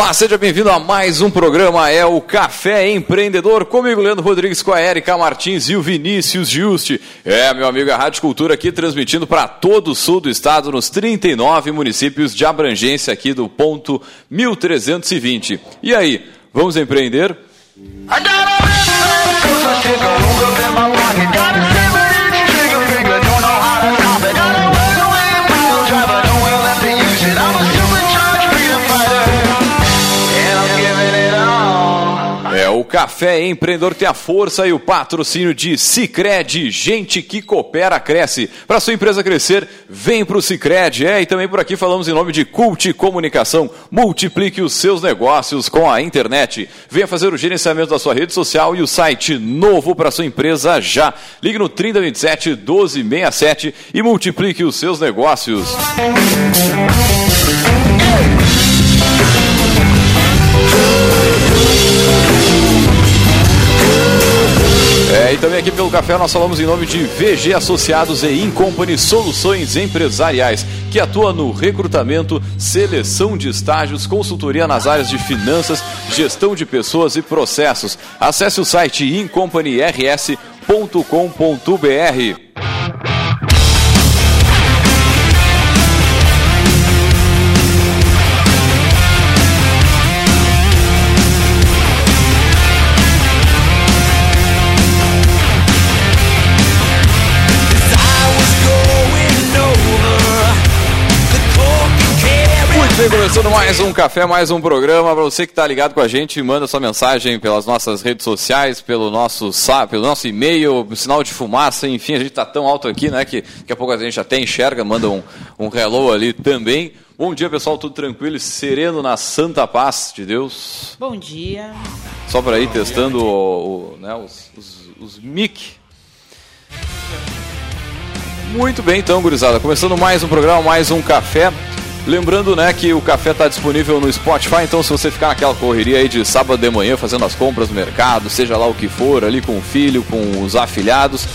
Olá, seja bem-vindo a mais um programa, é o Café Empreendedor, comigo Leandro Rodrigues, com a Erika Martins e o Vinícius Juste. É, meu amigo, a Rádio Cultura aqui transmitindo para todo o sul do estado, nos 39 municípios de abrangência aqui do ponto 1320. E aí, vamos empreender? o Café Empreendedor tem a força e o patrocínio de Cicred, gente que coopera, cresce. Para sua empresa crescer, vem para o Cicred. É, e também por aqui falamos em nome de Cult Comunicação. Multiplique os seus negócios com a internet. Venha fazer o gerenciamento da sua rede social e o site novo para sua empresa já. Ligue no 3027 1267 e multiplique os seus negócios. É, e também aqui pelo café nós falamos em nome de VG Associados e Incompany Soluções Empresariais, que atua no recrutamento, seleção de estágios, consultoria nas áreas de finanças, gestão de pessoas e processos. Acesse o site incompanyrs.com.br. bem, começando mais um café, mais um programa. Para você que está ligado com a gente, manda sua mensagem pelas nossas redes sociais, pelo nosso pelo nosso e-mail, sinal de fumaça, enfim, a gente está tão alto aqui, né, que daqui a pouco a gente até enxerga, manda um, um hello ali também. Bom dia, pessoal, tudo tranquilo e sereno na santa paz de Deus. Bom dia. Só para ir testando o, o, né, os, os, os mic. Muito bem, então, gurizada. Começando mais um programa, mais um café. Lembrando, né, que o café está disponível no Spotify, então se você ficar naquela correria aí de sábado de manhã fazendo as compras no mercado, seja lá o que for, ali com o filho, com os afilhados,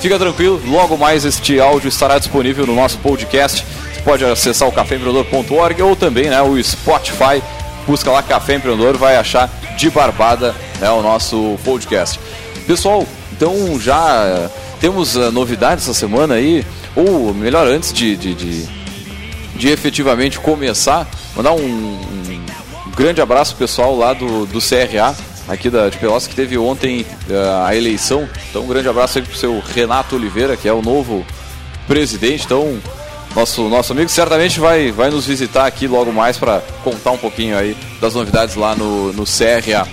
fica tranquilo, logo mais este áudio estará disponível no nosso podcast. Você pode acessar o caféempreendedor.org ou também, né, o Spotify. Busca lá Café Empreendedor, vai achar de barbada né, o nosso podcast. Pessoal, então já temos uh, novidades essa semana aí, ou melhor, antes de, de, de de efetivamente começar, mandar um, um grande abraço pessoal lá do, do CRA, aqui da, de Pelotas, que teve ontem uh, a eleição. Então, um grande abraço aí pro seu Renato Oliveira, que é o novo presidente. Então, nosso, nosso amigo certamente vai, vai nos visitar aqui logo mais para contar um pouquinho aí das novidades lá no, no CRA.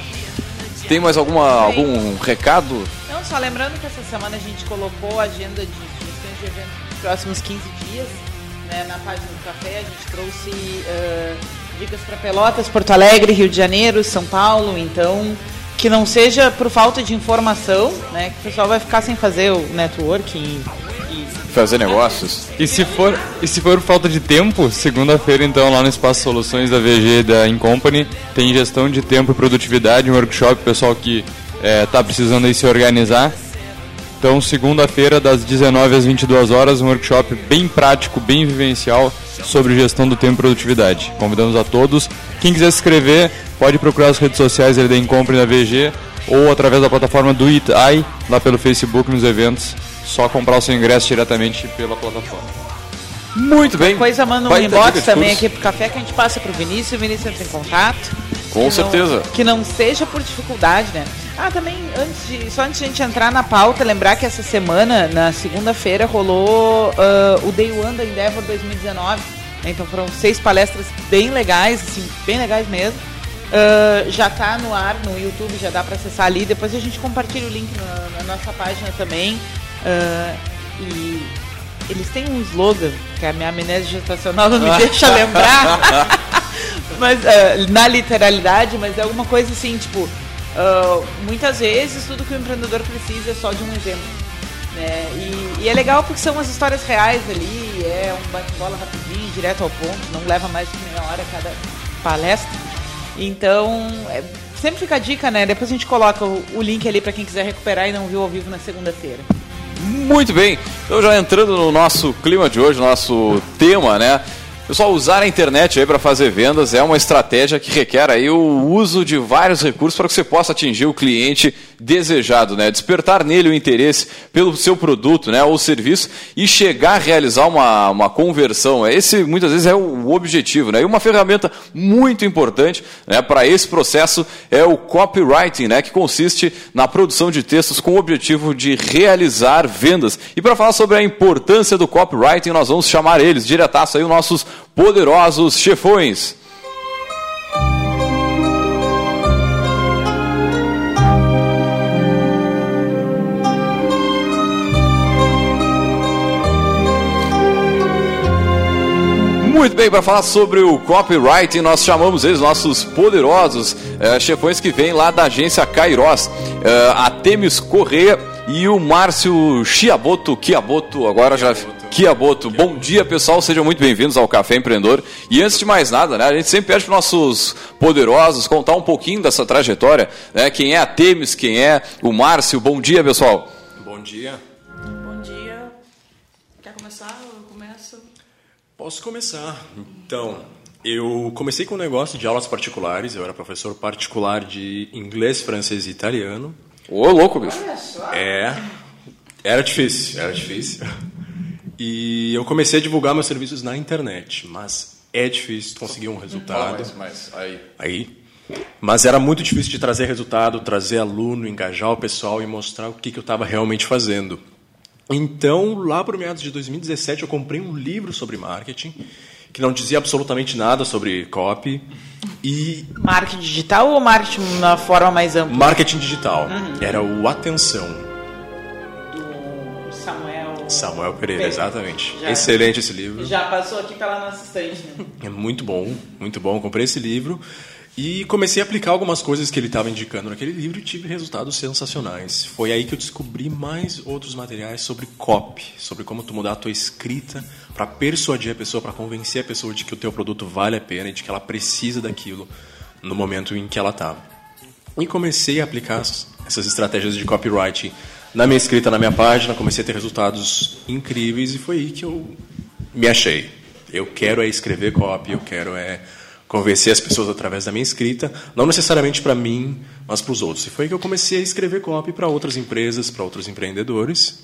Tem mais alguma, algum recado? Não, só lembrando que essa semana a gente colocou a agenda de de eventos dos próximos 15 dias né, na página do café. A gente trouxe uh, dicas para Pelotas, Porto Alegre, Rio de Janeiro, São Paulo. Então, que não seja por falta de informação, né, que o pessoal vai ficar sem fazer o networking e fazer negócios. E se for, e se for falta de tempo, segunda-feira então lá no Espaço Soluções da VG da Incompany tem gestão de tempo e produtividade, um workshop pessoal que está é, precisando aí se organizar então, segunda-feira, das 19 às 22 horas, um workshop bem prático, bem vivencial sobre gestão do tempo e produtividade. Convidamos a todos. Quem quiser se inscrever, pode procurar as redes sociais da Incompre da VG ou através da plataforma do ITAI, lá pelo Facebook, nos eventos. Só comprar o seu ingresso diretamente pela plataforma. Muito bem. Coisa manda um inbox também aqui pro café que a gente passa pro Vinícius, o Vinícius entra em contato. Com que certeza. Não, que não seja por dificuldade, né? Ah, também, antes de, só antes de a gente entrar na pauta, lembrar que essa semana, na segunda-feira, rolou uh, o Day One da Endeavor 2019. Então foram seis palestras bem legais, assim, bem legais mesmo. Uh, já está no ar no YouTube, já dá para acessar ali. Depois a gente compartilha o link na, na nossa página também. Uh, e eles têm um slogan, que a minha amnésia gestacional não me deixa lembrar. Mas uh, na literalidade, mas é alguma coisa assim, tipo, Uh, muitas vezes tudo que o empreendedor precisa é só de um exemplo. Né? E, e, é legal porque são as histórias reais ali, é um bate-bola rapidinho, direto ao ponto, não leva mais de meia hora cada palestra. Então, é, sempre fica a dica, né? Depois a gente coloca o, o link ali para quem quiser recuperar e não viu ao vivo na segunda-feira. Muito bem, então já entrando no nosso clima de hoje, nosso tema, né? Pessoal, usar a internet aí para fazer vendas é uma estratégia que requer aí o uso de vários recursos para que você possa atingir o cliente desejado, né? Despertar nele o interesse pelo seu produto, né, ou serviço e chegar a realizar uma, uma conversão. Esse muitas vezes é o objetivo, né? E uma ferramenta muito importante, né, para esse processo é o copywriting, né, que consiste na produção de textos com o objetivo de realizar vendas. E para falar sobre a importância do copywriting, nós vamos chamar eles diretaço aí os nossos poderosos chefões. Muito bem, para falar sobre o copywriting, nós chamamos eles, nossos poderosos é, chefões que vêm lá da agência Kairos, é, a Temis Correia e o Márcio Chiaboto, Chiaboto, agora já... Chiaboto. Bom dia, pessoal, sejam muito bem-vindos ao Café Empreendedor. E antes de mais nada, né, a gente sempre pede para nossos poderosos contar um pouquinho dessa trajetória, né, quem é a Temis, quem é o Márcio. Bom dia, pessoal. Bom dia. Bom dia. Quer começar? Eu começo. Posso começar. Então, eu comecei com um negócio de aulas particulares. Eu era professor particular de inglês, francês e italiano. Ô, louco, bicho. É. Era difícil, era difícil. E eu comecei a divulgar meus serviços na internet, mas é difícil conseguir um resultado. Mas, mas, aí. Aí. Mas era muito difícil de trazer resultado, trazer aluno, engajar o pessoal e mostrar o que, que eu estava realmente fazendo. Então, lá por meados de 2017, eu comprei um livro sobre marketing que não dizia absolutamente nada sobre copy e Marketing digital ou marketing na forma mais ampla? marketing digital. Era o Atenção, Samuel. Pereira, Pereira. exatamente. Já- Excelente esse livro. Já passou aqui pela nossa estante, né? É muito bom, muito bom. Comprei esse livro e comecei a aplicar algumas coisas que ele estava indicando naquele livro e tive resultados sensacionais. Foi aí que eu descobri mais outros materiais sobre copy, sobre como tu mudar a tua escrita para persuadir a pessoa, para convencer a pessoa de que o teu produto vale a pena e de que ela precisa daquilo no momento em que ela está. E comecei a aplicar as- essas estratégias de copyright na minha escrita, na minha página, comecei a ter resultados incríveis e foi aí que eu me achei. Eu quero é escrever copy, eu quero é convencer as pessoas através da minha escrita, não necessariamente para mim, mas para os outros. E foi aí que eu comecei a escrever copy para outras empresas, para outros empreendedores.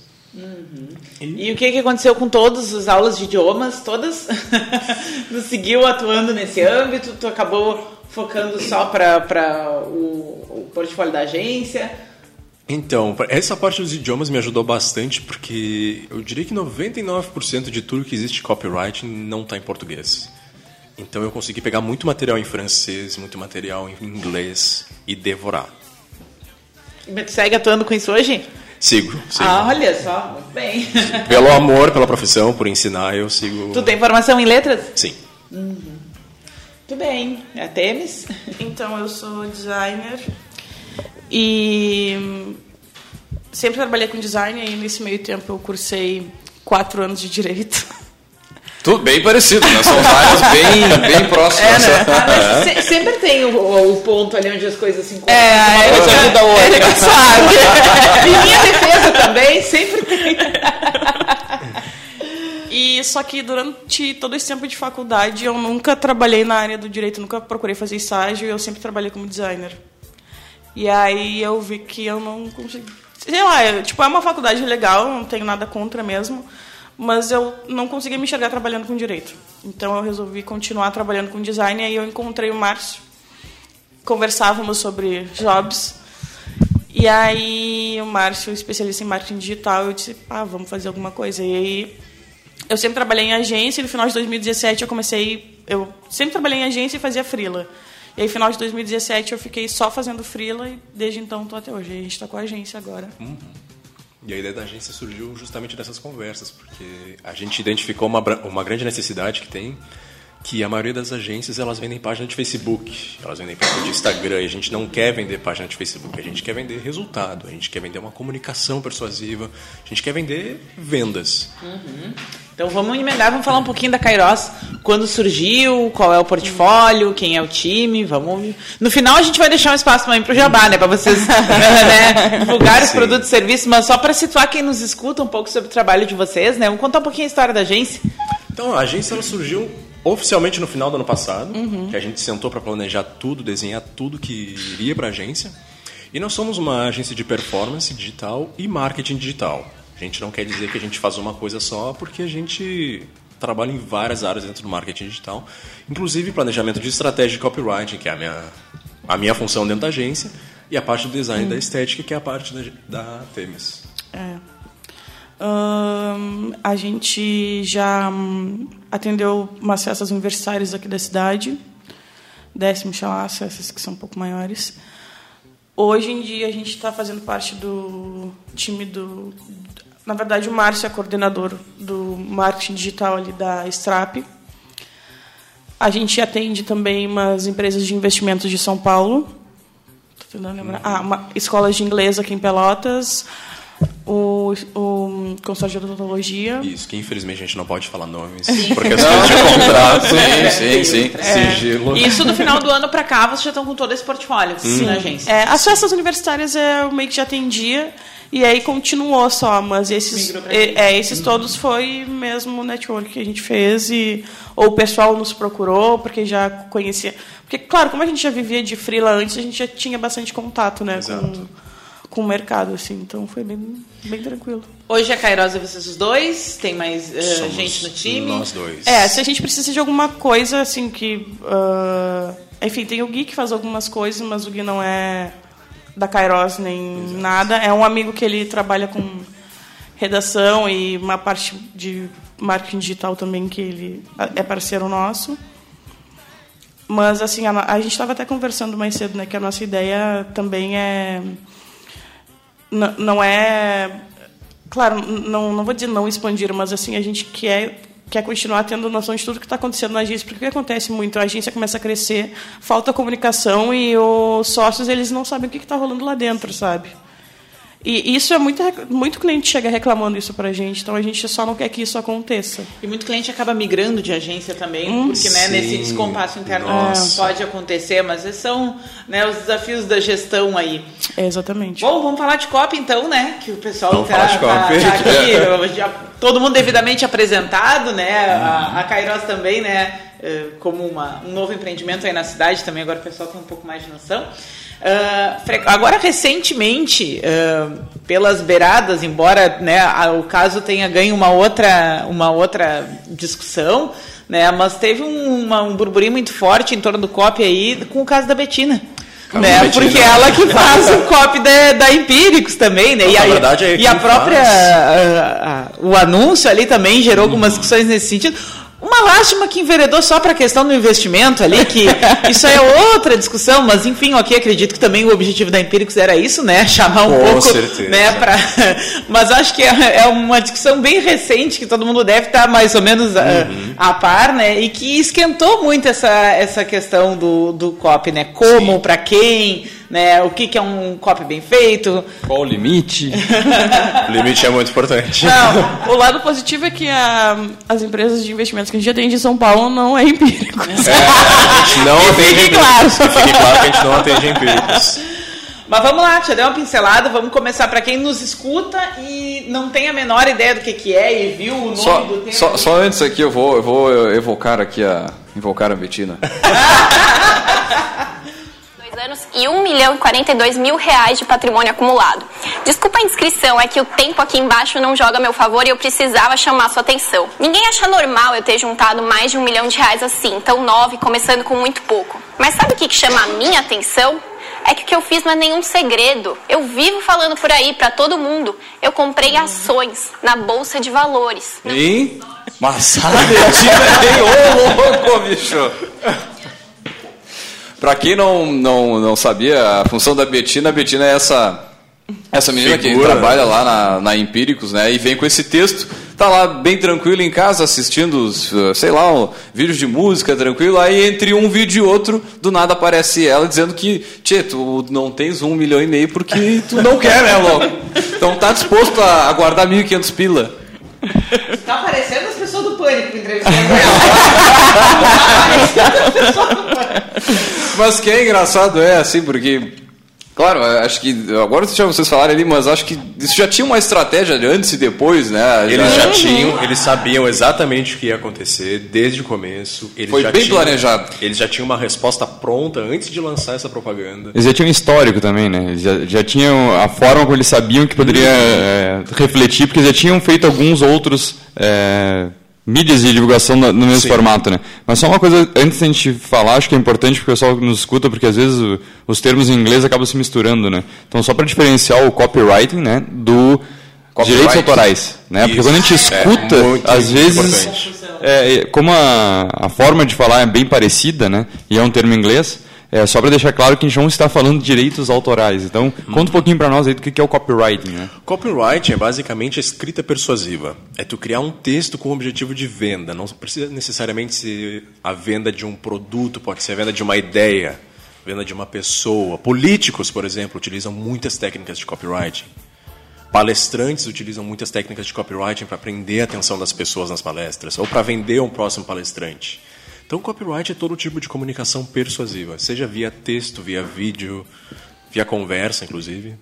E o que, que aconteceu com todas as aulas de idiomas? Todas? tu seguiu atuando nesse âmbito? Tu acabou focando só para o, o portfólio da agência? Então, essa parte dos idiomas me ajudou bastante porque eu diria que 99% de tudo que existe copyright não está em português. Então eu consegui pegar muito material em francês, muito material em inglês e devorar. Segue atuando com isso hoje? Sigo, sigo. Ah, olha só, muito bem. Pelo amor, pela profissão, por ensinar, eu sigo. tu tem formação em letras? Sim. Muito bem. É Temes? Então, eu sou designer e sempre trabalhei com design e nesse meio tempo eu cursei quatro anos de direito. Tudo bem parecido, né? São áreas bem, bem próximas. Ah, mas se- sempre tem o, o- ponto ali onde as coisas se encontram. É, Uma é, coisa é, ajuda a outra. ele que sabe. em minha defesa também, sempre tem. E só que durante todo esse tempo de faculdade eu nunca trabalhei na área do direito, nunca procurei fazer estágio, eu sempre trabalhei como designer. E aí eu vi que eu não consegui. Sei lá, tipo, é uma faculdade legal, não tenho nada contra mesmo, mas eu não conseguia me enxergar trabalhando com direito. Então eu resolvi continuar trabalhando com design e aí eu encontrei o Márcio. Conversávamos sobre jobs. E aí o Márcio, especialista em marketing digital, eu disse, ah, vamos fazer alguma coisa. E aí eu sempre trabalhei em agência e no final de 2017 eu comecei. Eu sempre trabalhei em agência e fazia freela. E aí, final de 2017, eu fiquei só fazendo freela e desde então estou até hoje. A gente está com a agência agora. E a ideia da agência surgiu justamente dessas conversas, porque a gente identificou uma, uma grande necessidade que tem, que a maioria das agências elas vendem página de Facebook, elas vendem página de Instagram, e a gente não quer vender página de Facebook, a gente quer vender resultado, a gente quer vender uma comunicação persuasiva, a gente quer vender vendas. Então vamos emendar, vamos falar um pouquinho da Kairos. Quando surgiu, qual é o portfólio, quem é o time, vamos... No final a gente vai deixar um espaço também pro Jabá, né? Pra vocês né, divulgar os Sim. produtos e serviços, mas só para situar quem nos escuta um pouco sobre o trabalho de vocês, né? Vamos contar um pouquinho a história da agência. Então, a agência ela surgiu oficialmente no final do ano passado, que a gente sentou para planejar tudo, desenhar tudo que iria para a agência. E nós somos uma agência de performance digital e marketing digital. A gente não quer dizer que a gente faz uma coisa só, porque a gente trabalha em várias áreas dentro do marketing digital, inclusive planejamento de estratégia de copywriting, que é a minha, a minha função dentro da agência, e a parte do design da estética, que é a parte da, da Temis. É. Ahn, a gente já hum, atendeu umas festas universitárias aqui da cidade, décimo chalaço, essas que são um pouco maiores. Hoje em dia a gente está fazendo parte do time do. Na verdade, o Márcio é coordenador do marketing digital ali da Strap. A gente atende também umas empresas de investimentos de São Paulo. Tentando lembrar. Ah, uma, escolas de inglês aqui em Pelotas. O, o consórcio de odontologia. Isso, que infelizmente a gente não pode falar nomes, por questões de contrato. Sim, sim, sim. Sigilo. Isso no final do ano pra cá, vocês já estão com todo esse portfólio na agência. É, as festas universitárias é, eu meio que já atendia. E aí continuou só, mas esses, é, é, esses todos foi mesmo o network que a gente fez e ou o pessoal nos procurou porque já conhecia. Porque claro, como a gente já vivia de freela antes, a gente já tinha bastante contato, né, Exato. com, com o mercado assim, então foi bem, bem tranquilo. Hoje a Kairos é vocês os dois? Tem mais Somos gente no time? Nós dois. É, se a gente precisa de alguma coisa assim que ah, enfim, tem o Gui que faz algumas coisas, mas o Gui não é da Kairos nem nada. É um amigo que ele trabalha com redação e uma parte de marketing digital também que ele é parceiro nosso. Mas assim, a, a gente estava até conversando mais cedo, né, que a nossa ideia também é não é claro, não, não vou dizer não expandir, mas assim a gente quer quer continuar tendo noção de tudo que está acontecendo na agência, porque o que acontece muito, a agência começa a crescer, falta comunicação e os sócios eles não sabem o que está rolando lá dentro, sabe? E isso é muito rec- muito cliente chega reclamando isso pra gente, então a gente só não quer que isso aconteça. E muito cliente acaba migrando de agência também, Hum, porque né, nesse descompasso interno Nossa. pode acontecer, mas esses são né, os desafios da gestão aí. É exatamente. Bom, vamos falar de COP então, né? Que o pessoal Vamos tá, falar de tá- COP. tá aqui, já- todo mundo devidamente apresentado, né? A, a Kairos também, né? Eh, Como uma- um novo empreendimento aí na cidade também, agora o pessoal tem um pouco mais de noção. Ah, fre- agora, recentemente, ah, pelas beiradas, embora né, o caso tenha ganho uma outra, uma outra discussão, né, mas teve um, uma- um burburinho muito forte em torno do COP aí com o caso da Betina. Né, Betina. porque ela que faz o copy da, da Empíricos também, né? Não, e a, verdade, é e a própria. a- a- o anúncio ali também gerou algumas discussões nesse sentido. Uma lástima que enveredou só para a questão do investimento ali, que isso é outra discussão, mas enfim, ok, acredito que também o objetivo da Empíricos era isso, né? Chamar um Com pouco. certeza. Né, pra, mas acho que é é uma discussão bem recente, que todo mundo deve estar mais ou menos ah, a par, né? E que esquentou muito essa, essa questão do, do COP, né? Como, para quem, né? O que, que é um COP bem feito. Qual o limite? O limite é muito importante. Não, o lado positivo é que a- as empresas de investimentos que a gente atende em São Paulo não é empírico. É, a gente não atende fique empíricos. claro. Que fique claro que a gente não atende empíricos. Mas vamos lá, já deu uma pincelada, vamos começar para quem nos escuta e não tem a menor ideia do que, que é e viu o nome Só, do tema. só, só antes aqui eu vou, eu vou evocar aqui a. Invocar a Betina. Anos e 1 milhão e 42 mil reais de patrimônio acumulado. Desculpa a inscrição, é que o tempo aqui embaixo não joga a meu favor e eu precisava chamar sua atenção. Ninguém acha normal eu ter juntado mais de um milhão de reais assim, tão nove, começando com muito pouco. Mas sabe o que, que chama a minha atenção? É que o que eu fiz não é nenhum segredo. Eu vivo falando por aí pra todo mundo. Eu comprei ações na bolsa de valores. Hein? Mas Betina é ô louco, bicho! Pra quem não, não, não sabia, a função da Betina, a Betina é essa, essa menina que Figura. trabalha lá na, na Empíricos, né? E vem com esse texto, tá lá bem tranquilo em casa, assistindo, os, uh, sei lá, um, vídeos de música, tranquilo. Aí entre um vídeo e outro, do nada aparece ela dizendo que, tchê, tu não tens um milhão e meio porque tu não quer, né, louco? Então tá disposto a, a guardar 1.500 pila. Tá aparecendo as pessoas do pânico entrevistando ela. Mas que é engraçado é assim, porque Claro, acho que agora vocês falaram ali, mas acho que isso já tinha uma estratégia antes e depois, né? Eles já tinham, eles sabiam exatamente o que ia acontecer desde o começo. Eles Foi já bem tinham- planejado. Eles já tinham uma resposta pronta antes de lançar essa propaganda. Eles já tinham um histórico também, né? Eles já, já tinham a forma como eles sabiam que poderia é, refletir, porque eles já tinham feito alguns outros é, mídias de divulgação no, mesmo Sim. formato, né? Mas só uma coisa, antes da gente falar, acho que é importante porque o pessoal que nos escuta, porque às vezes os termos em inglês acabam se misturando, né? Então, só para diferenciar o copywriting, né, do direitos autorais, né? Porque Isso. quando a gente É, escuta, muito às vezes é, é, como a, a forma de falar é bem parecida, né? E é um termo em inglês, é só para deixar claro que a gente não está falando de direitos autorais. Então, conta um pouquinho para nós aí do que é o copywriting, né? Copyright é basicamente a escrita persuasiva. É tu criar um texto com o objetivo de venda. Não precisa necessariamente ser a venda de um produto, pode ser a venda de uma ideia, venda de uma pessoa. Políticos, por exemplo, utilizam muitas técnicas de copywriting. Palestrantes utilizam muitas técnicas de copywriting para prender a atenção das pessoas nas palestras ou para vender um próximo palestrante. Então, copyright é todo tipo de comunicação persuasiva, seja via texto, via vídeo, via conversa, inclusive.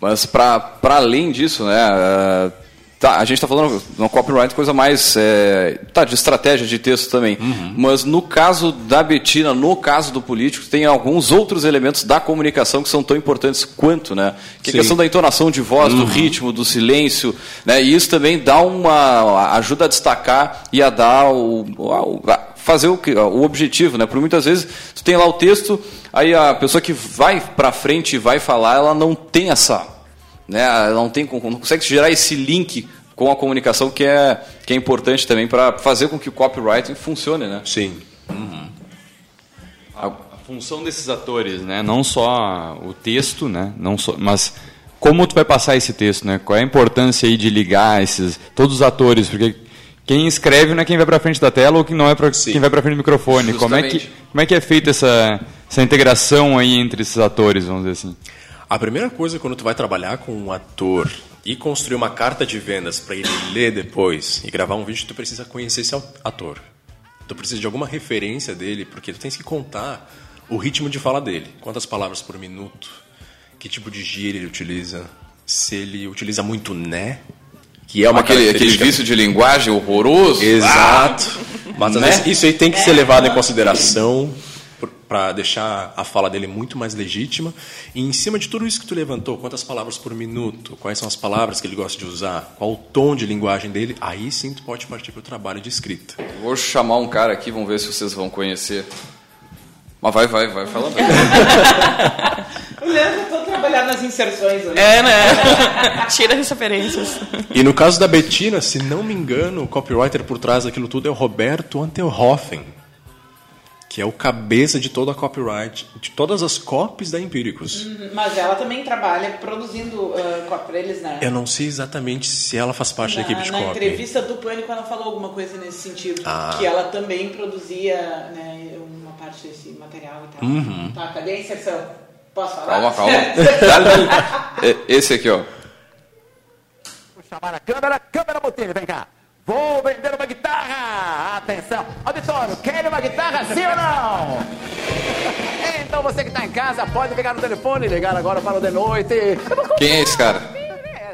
Mas para além disso, né? eh, tá, a gente está falando no copyright coisa mais eh, tá, de estratégia de texto também. Mas no caso da Betina, no caso do político, tem alguns outros elementos da comunicação que são tão importantes quanto, né? Que é a questão da entonação de voz, do ritmo, do silêncio, né? E isso também dá uma ajuda a destacar e a dar o, o- a fazer o, que- o objetivo, né? Porque muitas vezes tu tem lá o texto, aí a pessoa que vai para frente e vai falar, ela não tem essa, né? Ela não tem, não consegue gerar esse link com a comunicação que é que é importante também para fazer com que o copywriting funcione, né? Sim. A, a função desses atores, né? Não só o texto, né? Não só, mas como tu vai passar esse texto, né? Qual é a importância aí de ligar esses todos os atores, porque quem escreve não é quem vai para frente da tela ou quem não é para quem vai para frente do microfone. Como é que como é que é feita essa essa integração aí entre esses atores, vamos dizer assim? A primeira coisa quando tu vai trabalhar com um ator e construir uma carta de vendas para ele ler depois e gravar um vídeo, tu precisa conhecer esse ator. Tu precisa de alguma referência dele, porque tu tens que contar o ritmo de fala dele. Quantas palavras por minuto, que tipo de gíria ele utiliza, se ele utiliza muito né, que é uma aquele, aquele vício de linguagem horroroso. Exato. Mas às Né? vezes isso aí tem que ser levado em consideração para deixar a fala dele muito mais legítima. E em cima de tudo isso que tu levantou, quantas palavras por minuto, quais são as palavras que ele gosta de usar, qual o tom de linguagem dele, aí sim tu pode partir para o trabalho de escrita. Vou chamar um cara aqui, vamos ver se vocês vão conhecer. Mas vai, vai, vai falando. O Leandro todo trabalhado nas inserções ali. É, né? Tira as referências. E no caso da Bettina, se não me engano, o copywriter por trás daquilo tudo é o Roberto Antelhoffen, que é o cabeça de toda a copyright, de todas as copies da Empíricos. Mas ela também trabalha produzindo uh, copy pra eles, né? Eu não sei exatamente se ela faz parte da na, equipe de na copy. entrevista do Pânico ela falou alguma coisa nesse sentido. Ah. Que ela também produzia né, uma parte desse material e tal. Uhum. Tá, cadê a inserção? Posso falar? Calma, calma. Esse aqui, ó. Vou chamar a câmera. Câmera Botini, vem cá. Vou vender uma guitarra. Atenção. Auditório, quer uma guitarra sim ou não? Então você que está em casa pode ligar no telefone, ligar agora para o de noite. Quem é esse cara?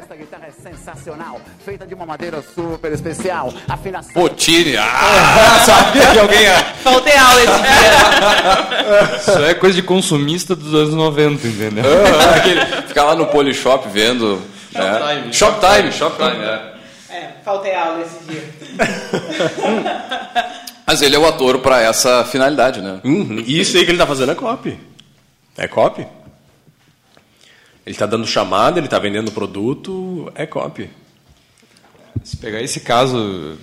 Esta guitarra é sensacional, feita de uma madeira super especial. Afinação. Potini. Ah, sabia que alguém ia. Faltei aula esse dia. Isso é coisa de consumista dos anos 90, entendeu? Ah, aquele- Ficar lá no Polishop vendo. né? Shoptime, Shoptime, é. É, faltei aula esse dia. Mas ele é o ator para essa finalidade, né? Uhum. E isso aí que ele tá fazendo é copy. É copy. Ele tá dando chamada, ele tá vendendo produto, é copy. Se pegar esse caso,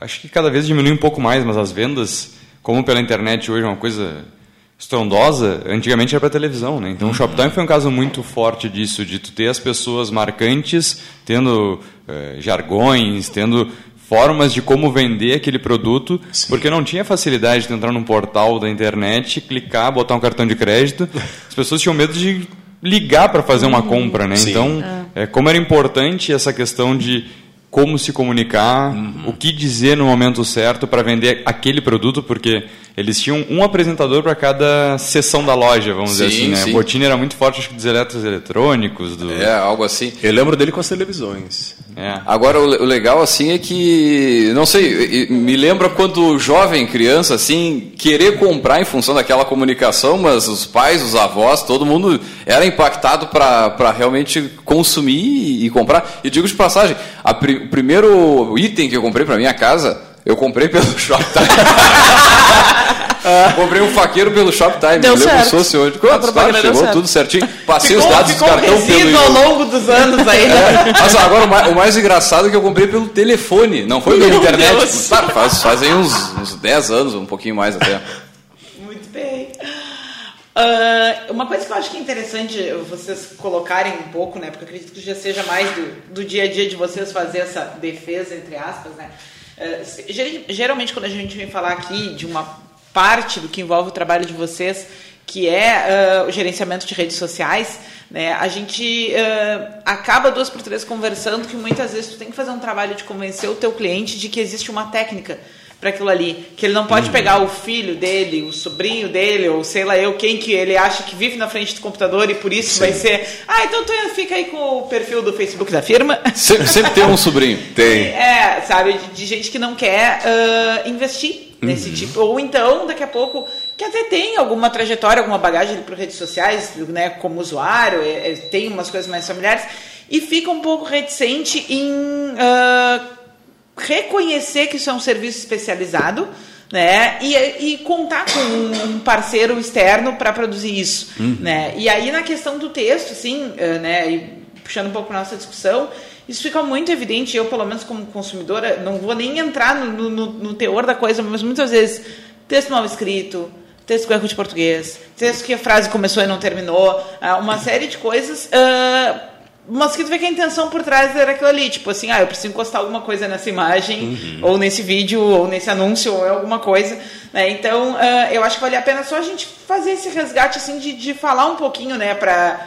acho que cada vez diminui um pouco mais, mas as vendas, como pela internet hoje é uma coisa estrondosa, antigamente era para televisão, né? Então o Shoptime foi um caso muito forte disso, de tu ter as pessoas marcantes, tendo eh, jargões, tendo formas de como vender aquele produto, porque não tinha facilidade de entrar num portal da internet, clicar, botar um cartão de crédito. As pessoas tinham medo de ligar para fazer uma compra, né? Sim. Então, é, como era importante essa questão de como se comunicar, o que dizer no momento certo para vender aquele produto, porque eles tinham um apresentador para cada sessão da loja, vamos dizer Sim, assim, né? sim. O Botini era muito forte, acho que dos eletros eletrônicos, do... É, algo assim. Eu lembro dele com as televisões. É. Agora, o, le- o legal, assim, é que, não sei, me lembra quando jovem, criança, assim, querer comprar em função daquela comunicação, mas os pais, os avós, todo mundo era impactado para realmente consumir e, comprar. E digo de passagem, o primeiro item que eu comprei para minha casa, eu comprei pelo Shoptime. comprei um faqueiro pelo Shoptime. Deu lembro certo. se fosse hoje. A Claro, chegou certo. tudo certinho. Passei Ficou, os dados do cartão pelo ao longo dos anos aí, né? mas agora o mais, o mais engraçado é que eu comprei pelo telefone, não foi pela Meu internet. Deus. Claro, faz, fazem uns, uns 10 anos, um pouquinho mais até. Muito bem. Ah, uma coisa que eu acho que é interessante vocês colocarem um pouco, né? Porque eu acredito que já seja mais do, do dia a dia de vocês fazer essa defesa, entre aspas, né? Ger- geralmente, quando a gente vem falar aqui de uma parte do que envolve o trabalho de vocês, que é ah, o gerenciamento de redes sociais, né? A gente ah, acaba duas por três conversando que muitas vezes tu tem que fazer um trabalho de convencer o teu cliente de que existe uma técnica para aquilo ali, que ele não pode pegar o filho dele, o sobrinho dele, ou sei lá eu quem que ele acha que vive na frente do computador e por isso vai ser, ah, então tu fica aí com o perfil do Facebook da firma. Sempre, sempre tem um sobrinho. Tem. É, sabe, de, de gente que não quer ah, investir nesse tipo. Ou então, daqui a pouco, que até tem alguma trajetória, alguma bagagem para redes sociais, né, como usuário, é, é, tem umas coisas mais familiares, e fica um pouco reticente em ah, reconhecer que isso é um serviço especializado. Né? E, e contar com um parceiro externo para produzir isso. Né? E aí, na questão do texto, assim, eh, né? e puxando um pouco para nossa discussão, isso fica muito evidente. Eu, pelo menos como consumidora, não vou nem entrar no, no, no teor da coisa, mas muitas vezes texto mal escrito, texto com erro de português, texto que a frase começou e não terminou, ah, uma série de coisas. ah, mas que tu vê que a intenção por trás era aquilo ali, tipo assim, ah, eu preciso encostar alguma coisa nessa imagem, ou nesse vídeo, ou nesse anúncio, ou alguma coisa. Né? Então, ah, eu acho que vale a pena só a gente fazer esse resgate, assim, de, de falar um pouquinho, né, para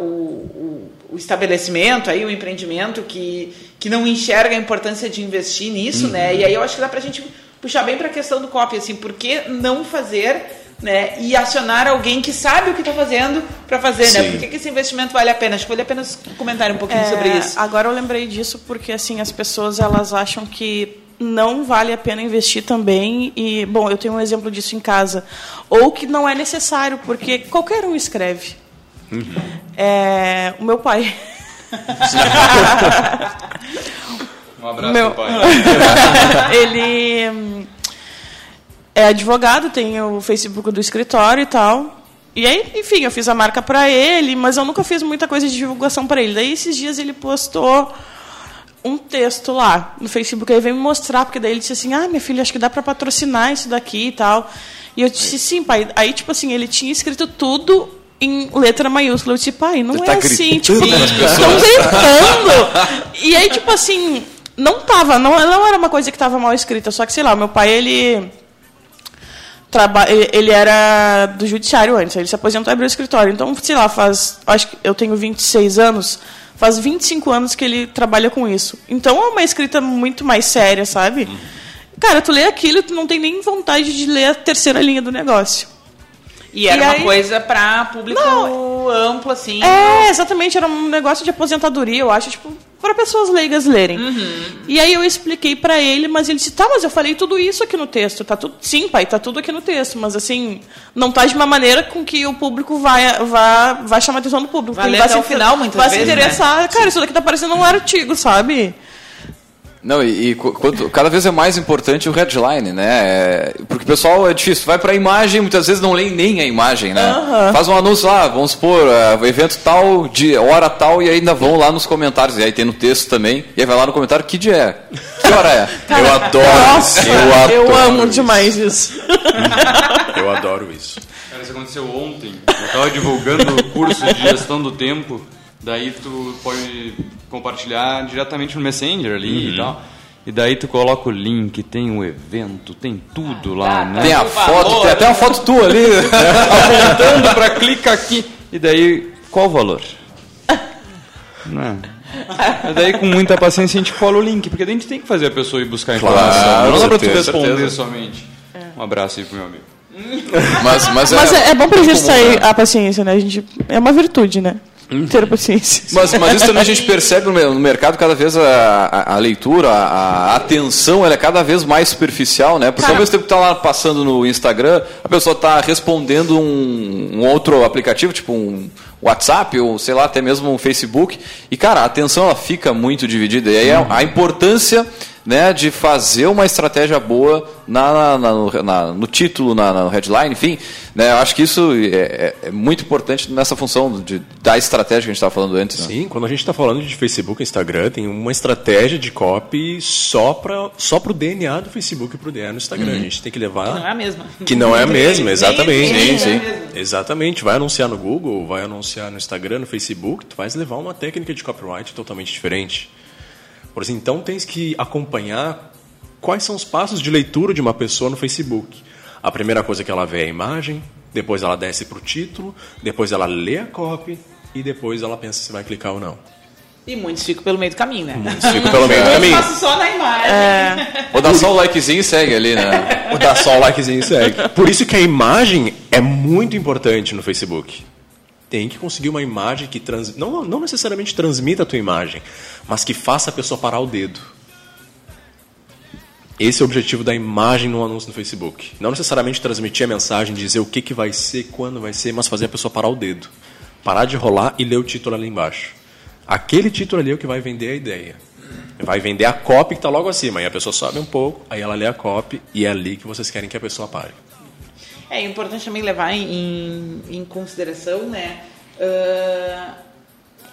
o, o, o estabelecimento, aí, o empreendimento que, que não enxerga a importância de investir nisso, né? E aí eu acho que dá pra gente puxar bem para a questão do copy, assim, por que não fazer né, e acionar alguém que sabe o que está fazendo para fazer, né? Sim. Por que, que esse investimento vale a pena? Acho que vale a pena comentar um pouquinho sobre É, isso. Agora eu lembrei disso porque assim as pessoas elas acham que não vale a pena investir também e bom eu tenho um exemplo disso em casa ou que não é necessário porque qualquer um escreve. É, o meu pai Um abraço, Meu- pai. ele é advogado, tem o Facebook do escritório e tal. E aí, enfim, eu fiz a marca para ele, mas eu nunca fiz muita coisa de divulgação para ele. Daí, esses dias, ele postou um texto lá no Facebook. Aí veio me mostrar, porque daí ele disse assim: Ah, minha filha, acho que dá para patrocinar isso daqui e tal. E eu disse: Sim, pai. Aí, tipo assim, ele tinha escrito tudo em letra maiúscula. Eu disse: Pai, não Ele é tá assim. Tipo, estão gritando. E aí, tipo assim, não tava, não, não era uma coisa que tava mal escrita, só que, sei lá, meu pai, ele. Ele era do judiciário antes, ele se aposentou e abriu o escritório. Então, sei lá, faz. Acho que eu tenho 26 anos, faz 25 anos que ele trabalha com isso. Então é uma escrita muito mais séria, sabe? Cara, tu lê aquilo e tu não tem nem vontade de ler a terceira linha do negócio. E era E uma aí- coisa para público Não, amplo, assim. É, exatamente, era um negócio de aposentadoria, eu acho, tipo, para pessoas leigas lerem. E aí eu expliquei pra ele, mas ele disse: "Tá, mas eu falei tudo isso aqui no texto, tá tudo Sim, pai, tá tudo aqui no texto, mas assim, não tá de uma maneira com que o público vai vai vai chamar a atenção do público, Vai ele vai até se o final, muitas vai vezes, se interessar. Cara, isso daqui tá parecendo um artigo, sabe? Não, e, e qu- quanto- cada vez é mais importante o headline, né? É, porque o pessoal é difícil, vai pra imagem, muitas vezes não lê nem a imagem, né? Faz um anúncio lá, vamos supor, é, evento tal, de hora tal, e ainda vão lá nos comentários, e aí tem no texto também, e aí vai lá no comentário, que dia é? Que hora é? eu adoro Nossa, isso. Eu adoro eu amo isso. demais isso. Eu adoro isso. Cara, isso aconteceu ontem. Eu tava divulgando o curso de gestão do tempo. Daí tu pode compartilhar diretamente no Messenger ali e tal. E daí tu coloca o link, tem o evento, tem tudo lá, né? Tem a foto, tem até uma foto tua ali. apontando pra clica aqui. E daí, qual o valor? Não. Mas daí, com muita paciência, a gente cola o link, porque daí a gente tem que fazer a pessoa ir buscar a informação. Claro, não dá pra tu responder certeza. somente. Um abraço aí pro meu amigo. Mas, mas, Mas é, é bom pra comum, exercitar né? a paciência, né? A gente, é uma virtude, né? Ter paciência. Mas, mas isso também a gente percebe no, me- no mercado cada vez a, a- a leitura, a, a atenção, ela é cada vez mais superficial, né? Porque Cara. ao mesmo tempo que tá lá passando no Instagram, a pessoa tá respondendo um, um outro aplicativo, tipo um WhatsApp ou sei lá, até mesmo um Facebook. E cara, a atenção ela fica muito dividida. E aí a, a importância né, de fazer uma estratégia boa na, na- no, na- no título, na, no headline, enfim. Né, eu acho que isso é, é- é muito importante nessa função de, da estratégia que a gente estava falando antes. Né? Sim, quando a gente está falando de Facebook e Instagram, tem uma estratégia de copy só para só o DNA do Facebook e para o DNA do Instagram. A gente tem que levar. Não é a mesma. Que não é a mesma, exatamente. Sim, sim. Exatamente. Vai anunciar no Google, vai anunciar no Instagram, no Facebook, tu vais levar uma técnica de copyright totalmente diferente. Por exemplo, então tens que acompanhar quais são os passos de leitura de uma pessoa no Facebook. A primeira coisa que ela vê é a imagem, depois ela desce para o título, depois ela lê a copy e depois ela pensa se vai clicar ou não. E muitos ficam pelo meio do caminho, né? Muitos ficam pelo meio do Eu caminho. faço só na imagem. Ou dá só o likezinho e segue ali, né? Ou dá só o likezinho e segue. Por isso que a imagem é muito importante no Facebook. Tem que conseguir uma imagem que trans... não, não necessariamente transmita a tua imagem, mas que faça a pessoa parar o dedo. Esse é o objetivo da imagem no anúncio no Facebook. Não necessariamente transmitir a mensagem, dizer o que, que vai ser, quando vai ser, mas fazer a pessoa parar o dedo. Parar de rolar e ler o título ali embaixo. Aquele título ali é o que vai vender a ideia. Vai vender a copy que está logo acima. Aí a pessoa sobe um pouco, aí ela lê a copy e é ali que vocês querem que a pessoa pare. É importante também levar em, em- em consideração, né, ah,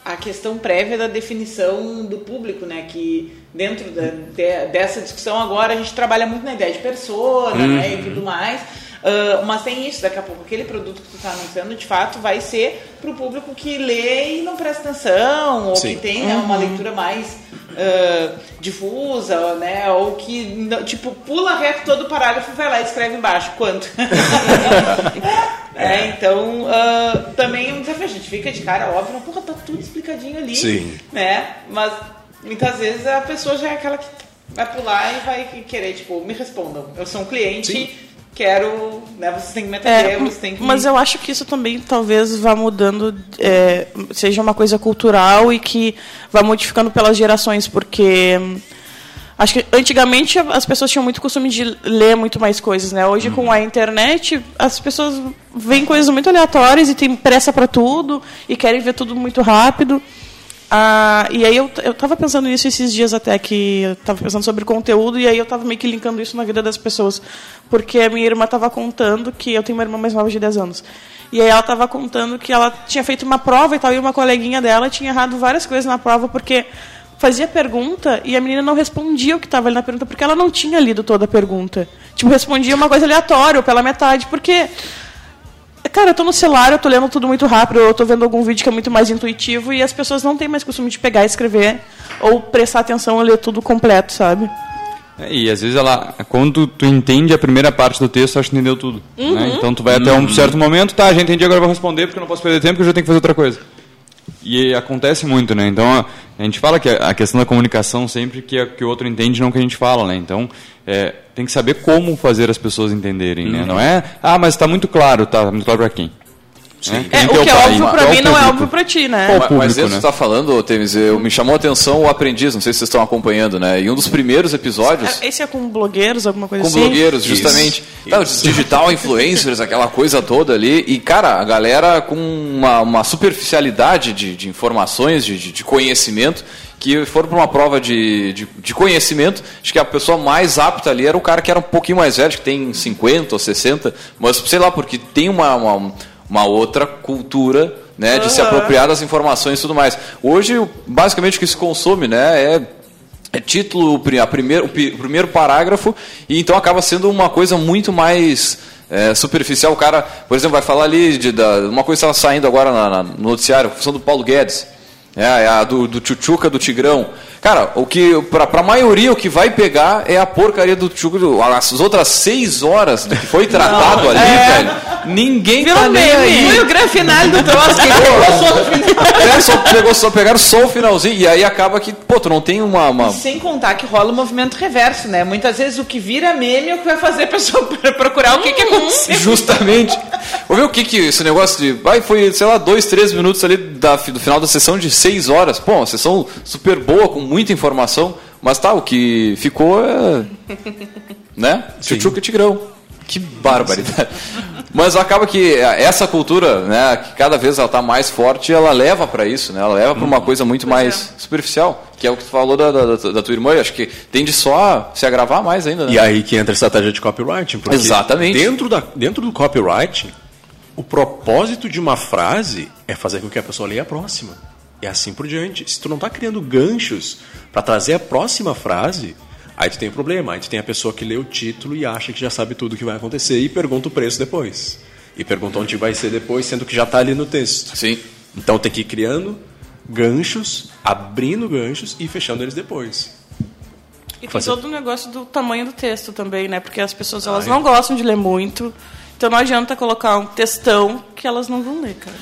a questão prévia da definição do público, né, que dentro da- de- dessa discussão agora a gente trabalha muito na ideia de persona, né, e tudo mais. Ah, mas tem isso, daqui a pouco aquele produto que tu está anunciando, de fato, vai ser para o público que lê e não presta atenção, ou Sim. que tem né, uma leitura mais ah, difusa, né? Ou que, tipo, pula reto todo o parágrafo e vai lá e escreve embaixo. Quanto? é, então, ah, também é um desafio. A gente fica de cara, óbvio, porra, tá tudo explicadinho ali. Sim. Né? Mas, muitas vezes, a pessoa já é aquela que vai pular e vai querer, tipo, me respondam. Eu sou um cliente... Sim. Quero, né? Vocês têm que me atender, É, vocês têm que. mas eu acho que isso também talvez vá mudando, é, seja uma coisa cultural e que vá modificando pelas gerações, porque hum, acho que antigamente as pessoas tinham muito costume de ler muito mais coisas, né? Hoje com a internet as pessoas veem coisas muito aleatórias e tem pressa para tudo e querem ver tudo muito rápido. Ah, e aí eu, eu tava pensando nisso esses dias até que eu tava pensando sobre conteúdo e aí eu tava meio que linkando isso na vida das pessoas. Porque a minha irmã tava contando que eu tenho uma irmã mais nova de 10 anos. E aí ela tava contando que ela tinha feito uma prova e tal, e uma coleguinha dela tinha errado várias coisas na prova porque fazia pergunta e a menina não respondia o que estava ali na pergunta porque ela não tinha lido toda a pergunta. Tipo, respondia uma coisa aleatória pela metade, porque Cara, eu tô no celular, eu tô lendo tudo muito rápido, eu tô vendo algum vídeo que é muito mais intuitivo e as pessoas não têm mais costume de pegar e escrever ou prestar atenção e ler tudo completo, sabe? É, e às vezes ela, quando tu entende a primeira parte do texto, acho que entendeu tudo. né? Então tu vai até um certo momento, tá, já entendi, agora eu vou responder porque eu não posso perder tempo, porque eu já tenho que fazer outra coisa. E acontece muito, né? Então a, gente fala que a questão da comunicação sempre que, a- que o outro entende não que a gente fala, né? Então é, tem que saber como fazer as pessoas entenderem, né? Não é, ah, mas está muito claro, tá muito claro para quem? Né? É, o que é pai? óbvio pra Qual mim não é óbvio pra ti, né? Mas, público, mas isso que né? você está falando, Temis, eu, me chamou a atenção o Aprendiz, não sei se vocês estão acompanhando, né? Em um dos primeiros episódios, Esse é com blogueiros, alguma coisa com assim? blogueiros, justamente. Tá, os digital influencers, aquela coisa toda ali. E, cara, a galera com uma, uma superficialidade de, de informações, de, de- de conhecimento, que foram para uma prova de, de, de conhecimento. Acho que a pessoa mais apta ali era o cara que era um pouquinho mais velho, que tem 50 ou 60, mas sei lá, porque tem uma, uma, uma outra cultura. Né, de se apropriar das informações e tudo mais. Hoje, basicamente, o que se consome né, é é título, a primeiro, o primeiro parágrafo, e então acaba sendo uma coisa muito mais é, superficial. O cara, por exemplo, vai falar ali de da, uma coisa que estava saindo agora na- na- no noticiário, a função do Paulo Guedes. É, é a do, do Tchutchuca do Tigrão. Cara, o que pra, pra maioria o que vai pegar é a porcaria do Tchutchuca. do- As outras seis horas do que foi tratado ali, velho. Ninguém Virou tá nem meme. aí. Foi o grande final do troço. Quem pegou só no final. É, só, pegou, só pegaram só o finalzinho. E aí acaba que, pô, tu não tem uma. uma- Sem contar que rola o movimento reverso, né? Muitas vezes o que vira meme é o que vai fazer a pessoa procurar o que, que aconteceu. Justamente. Vou ver o que que esse negócio de. Vai, foi, sei lá, dois, três minutos ali da, do final da sessão de seis horas. Pô, uma sessão super boa, com muita informação. Mas tá, o que ficou é. Né? Chuchuca e Tigrão. Que barbaridade. Mas acaba que essa cultura, né, que cada vez ela tá mais forte, ela leva para isso, né? Ela leva para uma coisa muito mais superficial, que é o que tu falou da, da, da tua irmã, eu acho que tende só a se agravar mais ainda, né? E aí que entra a estratégia de copywriting. Porque Exatamente. Dentro, da, dentro do copywriting, o propósito de uma frase é fazer com que a pessoa leia a próxima. E assim por diante. Se tu não está criando ganchos para trazer a próxima frase, aí tu tem um problema. Aí tu tem a pessoa que lê o título e acha que já sabe tudo o que vai acontecer e pergunta o preço depois. E pergunta onde vai ser depois, sendo que já está ali no texto. Sim. Então tem que ir criando ganchos, abrindo ganchos e fechando eles depois. E tem Fazer- todo o negócio do tamanho do texto também, né? Porque as pessoas elas não gostam de ler muito. Então não adianta colocar um textão que elas não vão ler, cara.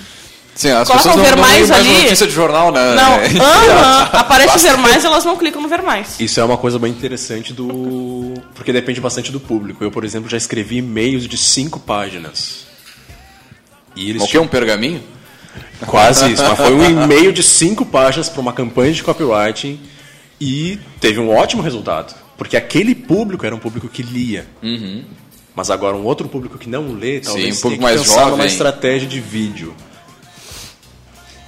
Sim, as Coloca pessoas um não, ver não mais mais ali. notícia de jornal, né? Não, É, aham, aparece ver mais, elas não clicam no ver mais. Isso é uma coisa bem interessante do. Porque depende bastante do público. Eu, por exemplo, já escrevi e-mails de cinco páginas. E eles O que é um pergaminho? tinham quase isso, mas foi um e-mail de cinco páginas para uma campanha de copywriting e teve um ótimo resultado. Porque aquele público era um público que lia. Mas agora um outro público que não lê, talvez um público tenha que mais pensar numa jovem. estratégia de vídeo.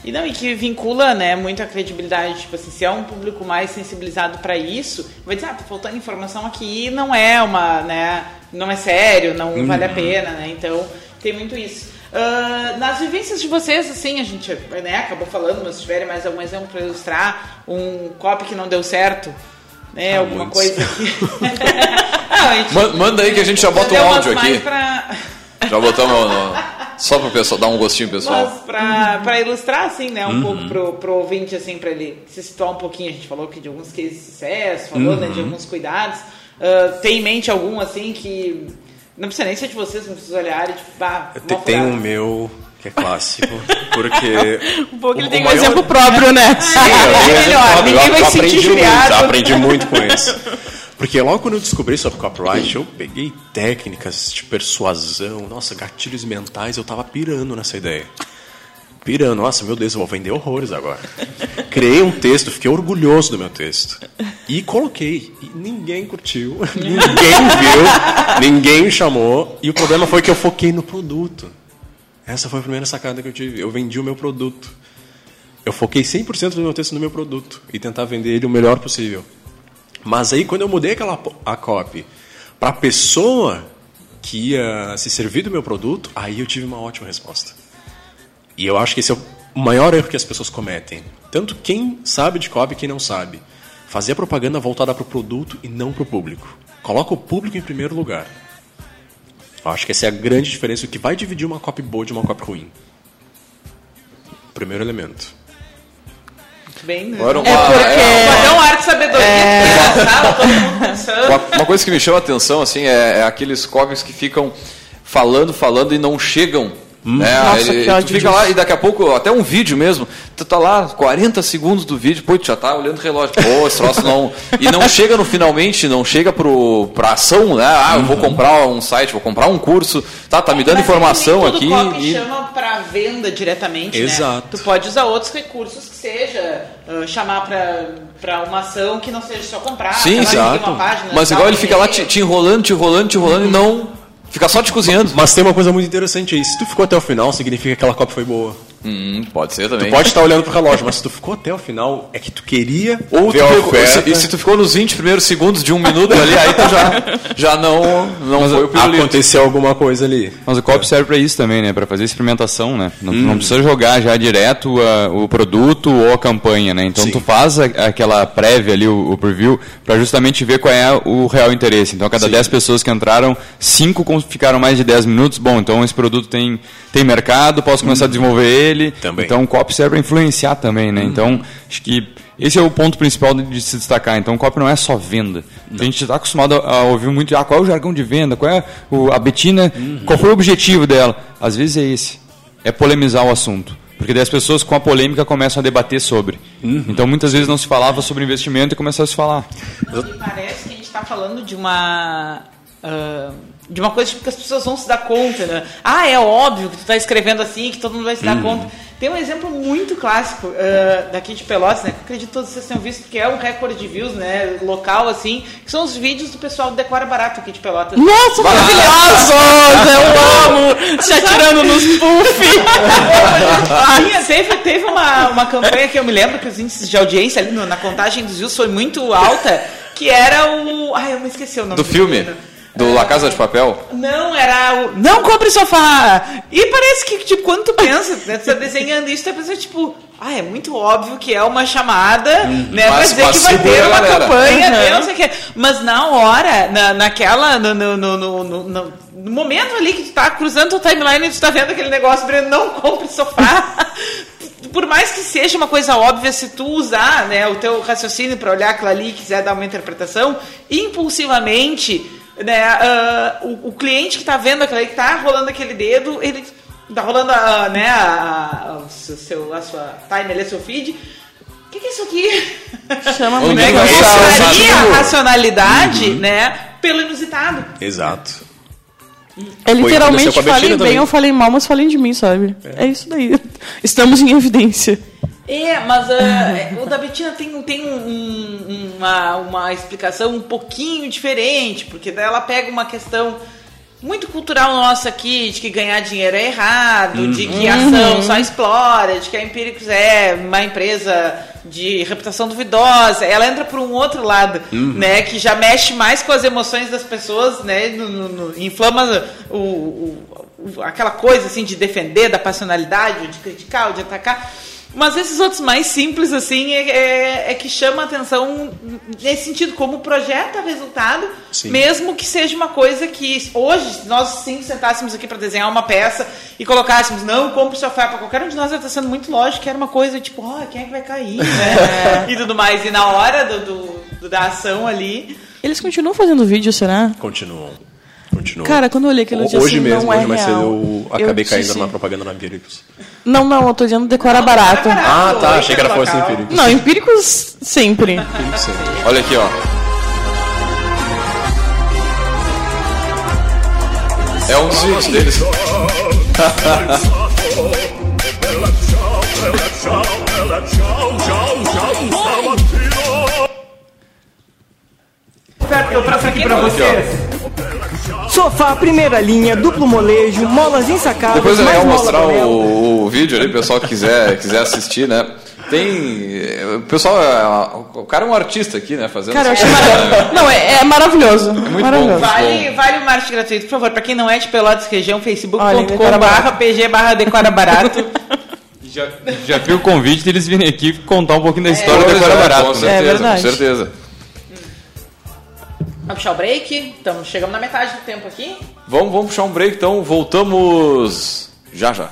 E não, e que vincula, né, muito a credibilidade, tipo assim, se é um público mais sensibilizado para isso, vai dizer, ah, tá faltando informação aqui, não é uma, né, não é sério, não vale a pena, né, então tem muito isso. Ah, nas vivências de vocês, assim, a gente, né, acabou falando, mas se tiverem mais algum exemplo para ilustrar, um copy que não deu certo, né, alguma muitos. coisa que... ah, a gente Ma- Manda aí que a gente já bota o áudio aqui. pra- Já botamos no- só pro pessoal, dar um gostinho pessoal. Mas pra, pra ilustrar, assim, né, um Uhum. pouco pro, pro ouvinte, assim, pra ele se situar um pouquinho, a gente falou que de alguns cases de sucesso, falou, né, de Uhum. alguns cuidados. Ah, tem em mente algum, assim, que não precisa nem ser de vocês, não precisa olhar e, tipo, mal Tem furado. um meu que é clássico, porque. Um pouco ele o tem um maior- exemplo próprio, né? Sim, eu- É melhor, ninguém vai aprendi sentir muito. Aprendi muito com isso. Porque logo quando eu descobri sobre copyright, eu peguei técnicas de persuasão, nossa, gatilhos mentais, eu tava pirando nessa ideia. Pirando, nossa, meu Deus, eu vou vender horrores agora. Criei um texto, fiquei orgulhoso do meu texto. E coloquei. E ninguém curtiu, ninguém viu, ninguém me chamou. E o problema foi que eu foquei no produto. Essa foi a primeira sacada que eu tive. Eu vendi o meu produto. Eu foquei 100% do meu texto no meu produto e tentar vender ele o melhor possível. Mas aí, quando eu mudei aquela a copy para a pessoa que ia se servir do meu produto, aí eu tive uma ótima resposta. E eu acho que esse é o maior erro que as pessoas cometem. Tanto quem sabe de copy e quem não sabe. Fazer a propaganda voltada para o produto e não para o público. Coloca o público em primeiro lugar. Eu acho que essa é a grande diferença, o que vai dividir uma copy boa de uma copy ruim. Primeiro elemento. Bem, né? Agora uma, É porque- é, Mas é um ar de sabedoria, é... sala, todo mundo pensando. uma, uma coisa que me chama a atenção assim, é, é aqueles copies que ficam falando, falando e não chegam. Né? Nossa, Ele- que tu ódio fica lá disso. e daqui a pouco, até um vídeo mesmo, tu tá lá, 40 segundos do vídeo, pô, tu já tá olhando o relógio, pô, esse troço não. E não chega no finalmente, não chega pro, pra ação, né? Ah, eu vou comprar um site, vou comprar um curso, tá, tá me dando Mas informação nem aqui. todo copy e- chama para venda diretamente, Exato. né? Tu pode usar outros recursos que seja ah, chamar para para uma ação que não seja só comprar, Sim, lá, exato. uma página, Mas tal, igual ele fica lá te, te enrolando, te enrolando, te enrolando e não. Fica só te cozinhando. Mas tem uma coisa muito interessante aí. Se tu ficou até o final, significa que aquela copy foi boa. Hum, pode ser também. Tu pode estar olhando pro relógio, mas se tu ficou até o final, é que tu queria Ou tu pegou- e se tu ficou nos 20 primeiros segundos de um minuto ali, aí tu já, já não, não foi o pirulito. Aconteceu alguma coisa ali. Mas o copy serve para isso também, né? Para fazer experimentação, né? Não, não precisa jogar já direto a- o produto ou a campanha, né? Então Sim. tu faz a- aquela prévia ali, o, o preview, para justamente ver qual é o real interesse. Então a cada 10 pessoas que entraram, 5 con- ficaram mais de 10 minutos. Bom, então esse produto tem, tem mercado, posso começar a desenvolver ele. Também. Então o copy serve para influenciar também, né? Então acho que esse é o ponto principal de, se destacar. Então o copy não é só venda. A gente está acostumado a, ouvir muito, ah, qual é o jargão de venda, qual é o- a Betina, qual foi o objetivo dela? às vezes é esse. É polemizar o assunto. Porque daí as pessoas com a polêmica começam a debater sobre. Então muitas vezes não se falava sobre investimento e começou a se falar. Me parece que a gente está falando de uma. ah, de uma coisa tipo, que as pessoas vão se dar conta, né? Ah, é óbvio que tu está escrevendo assim, que todo mundo vai se dar conta. Tem um exemplo muito clássico ah, daqui de Pelotas, né? Que eu acredito que todos vocês tenham visto, que é um recorde de views, né? Local, assim, que são os vídeos do pessoal do Decora Barato aqui de Pelotas. Nossa, maravilhosos! Eu amo! Se atirando nos puff! Tinha, teve, teve uma, uma campanha que eu me lembro que os índices de audiência ali no- na contagem dos views foi muito alta, que era o. Ai, eu me esqueci o nome Do filme? menino. Do La Casa de Papel? Não, era o. Não compre sofá! E parece que, tipo, quando tu pensa, né, tu tá desenhando isso, tu pensa, tipo, ah, é muito óbvio que é uma chamada, né? Pra mas- dizer mas que vai ter uma galera. campanha, Uhum. né, não sei o quê. Mas na hora, na, naquela. No, no, no, no, no- no- no momento ali que tu tá cruzando tua timeline e tu tá vendo aquele negócio, Breno, não compre sofá. Por mais que seja uma coisa óbvia, se tu usar né, o teu raciocínio para olhar aquilo ali e quiser dar uma interpretação, impulsivamente, né, ah, o, o cliente que está vendo aquilo ali, que está rolando aquele dedo, ele está rolando a, né, a, a- seu, a sua time, ali, seu feed. O que, que é isso aqui? Chama muito esse é a racionalidade, né, pelo inusitado. Exato. É literalmente falem bem também. ou falem mal, mas falem de mim, sabe? É, isso daí. Estamos em evidência. É, mas ah, o da Betina tem, tem um- um- uma, uma explicação um pouquinho diferente, porque daí ela pega uma questão muito cultural nossa aqui, de que ganhar dinheiro é errado, de que a ação só explora, de que a Empíricos é uma empresa de reputação duvidosa. Ela entra por um outro lado, né, que já mexe mais com as emoções das pessoas, né, no- no- no- inflama o, o- o- aquela coisa assim de defender da passionalidade, ou de criticar, ou de atacar. Mas esses outros mais simples, assim, é, é- é que chama a atenção nesse sentido, como projeta resultado, Sim. mesmo que seja uma coisa que hoje, se nós cinco sentássemos aqui para desenhar uma peça e colocássemos, não, compre sofá para qualquer um de nós, vai estar sendo muito lógico que era uma coisa tipo, ó, quem é que vai cair, né? e tudo mais. E na hora do, do- do- da ação ali, Eles continuam fazendo vídeo, será? Continuam. Continuam. Cara, quando eu olhei aquilo, eu disse Hoje assim, mesmo, não é hoje mais cedo, real. eu Eu acabei disse caindo assim, numa propaganda na Empíricos. Não, não, eu tô dizendo decora barato. Ah, tá. Achei que era fosse. Empíricos. Não, empíricos sempre. Empíricos sempre. Olha aqui, ó. É um dos vídeos deles. eu pra aqui pra ó. Sofá, primeira linha, duplo molejo, molas insacáveis, Depois é legal mostrar o, o vídeo ali, o pessoal que quiser, quiser assistir, né? Tem. O pessoal. é- O cara é um artista aqui, né? Fazendo Cara, eu essa achei maravilhoso. Não, é, é maravilhoso. muito maravilhoso. bom. Vale, vale o marketing gratuito, por favor. Pra quem não é de Pelotas Região, Olha, facebook.com decora barra barato. pg barra decora barato. Já, já vi o convite deles virem aqui contar um pouquinho da história Pois do Decora é, Barato. Com né? certeza, verdade. com certeza. Vamos puxar o break? Então, chegamos na metade do tempo aqui. Vamos, vamos puxar um break, então voltamos já já.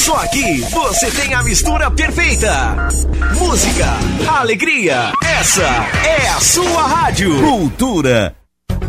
Só aqui você tem a mistura perfeita. Música, alegria. Essa é a sua rádio. Cultura.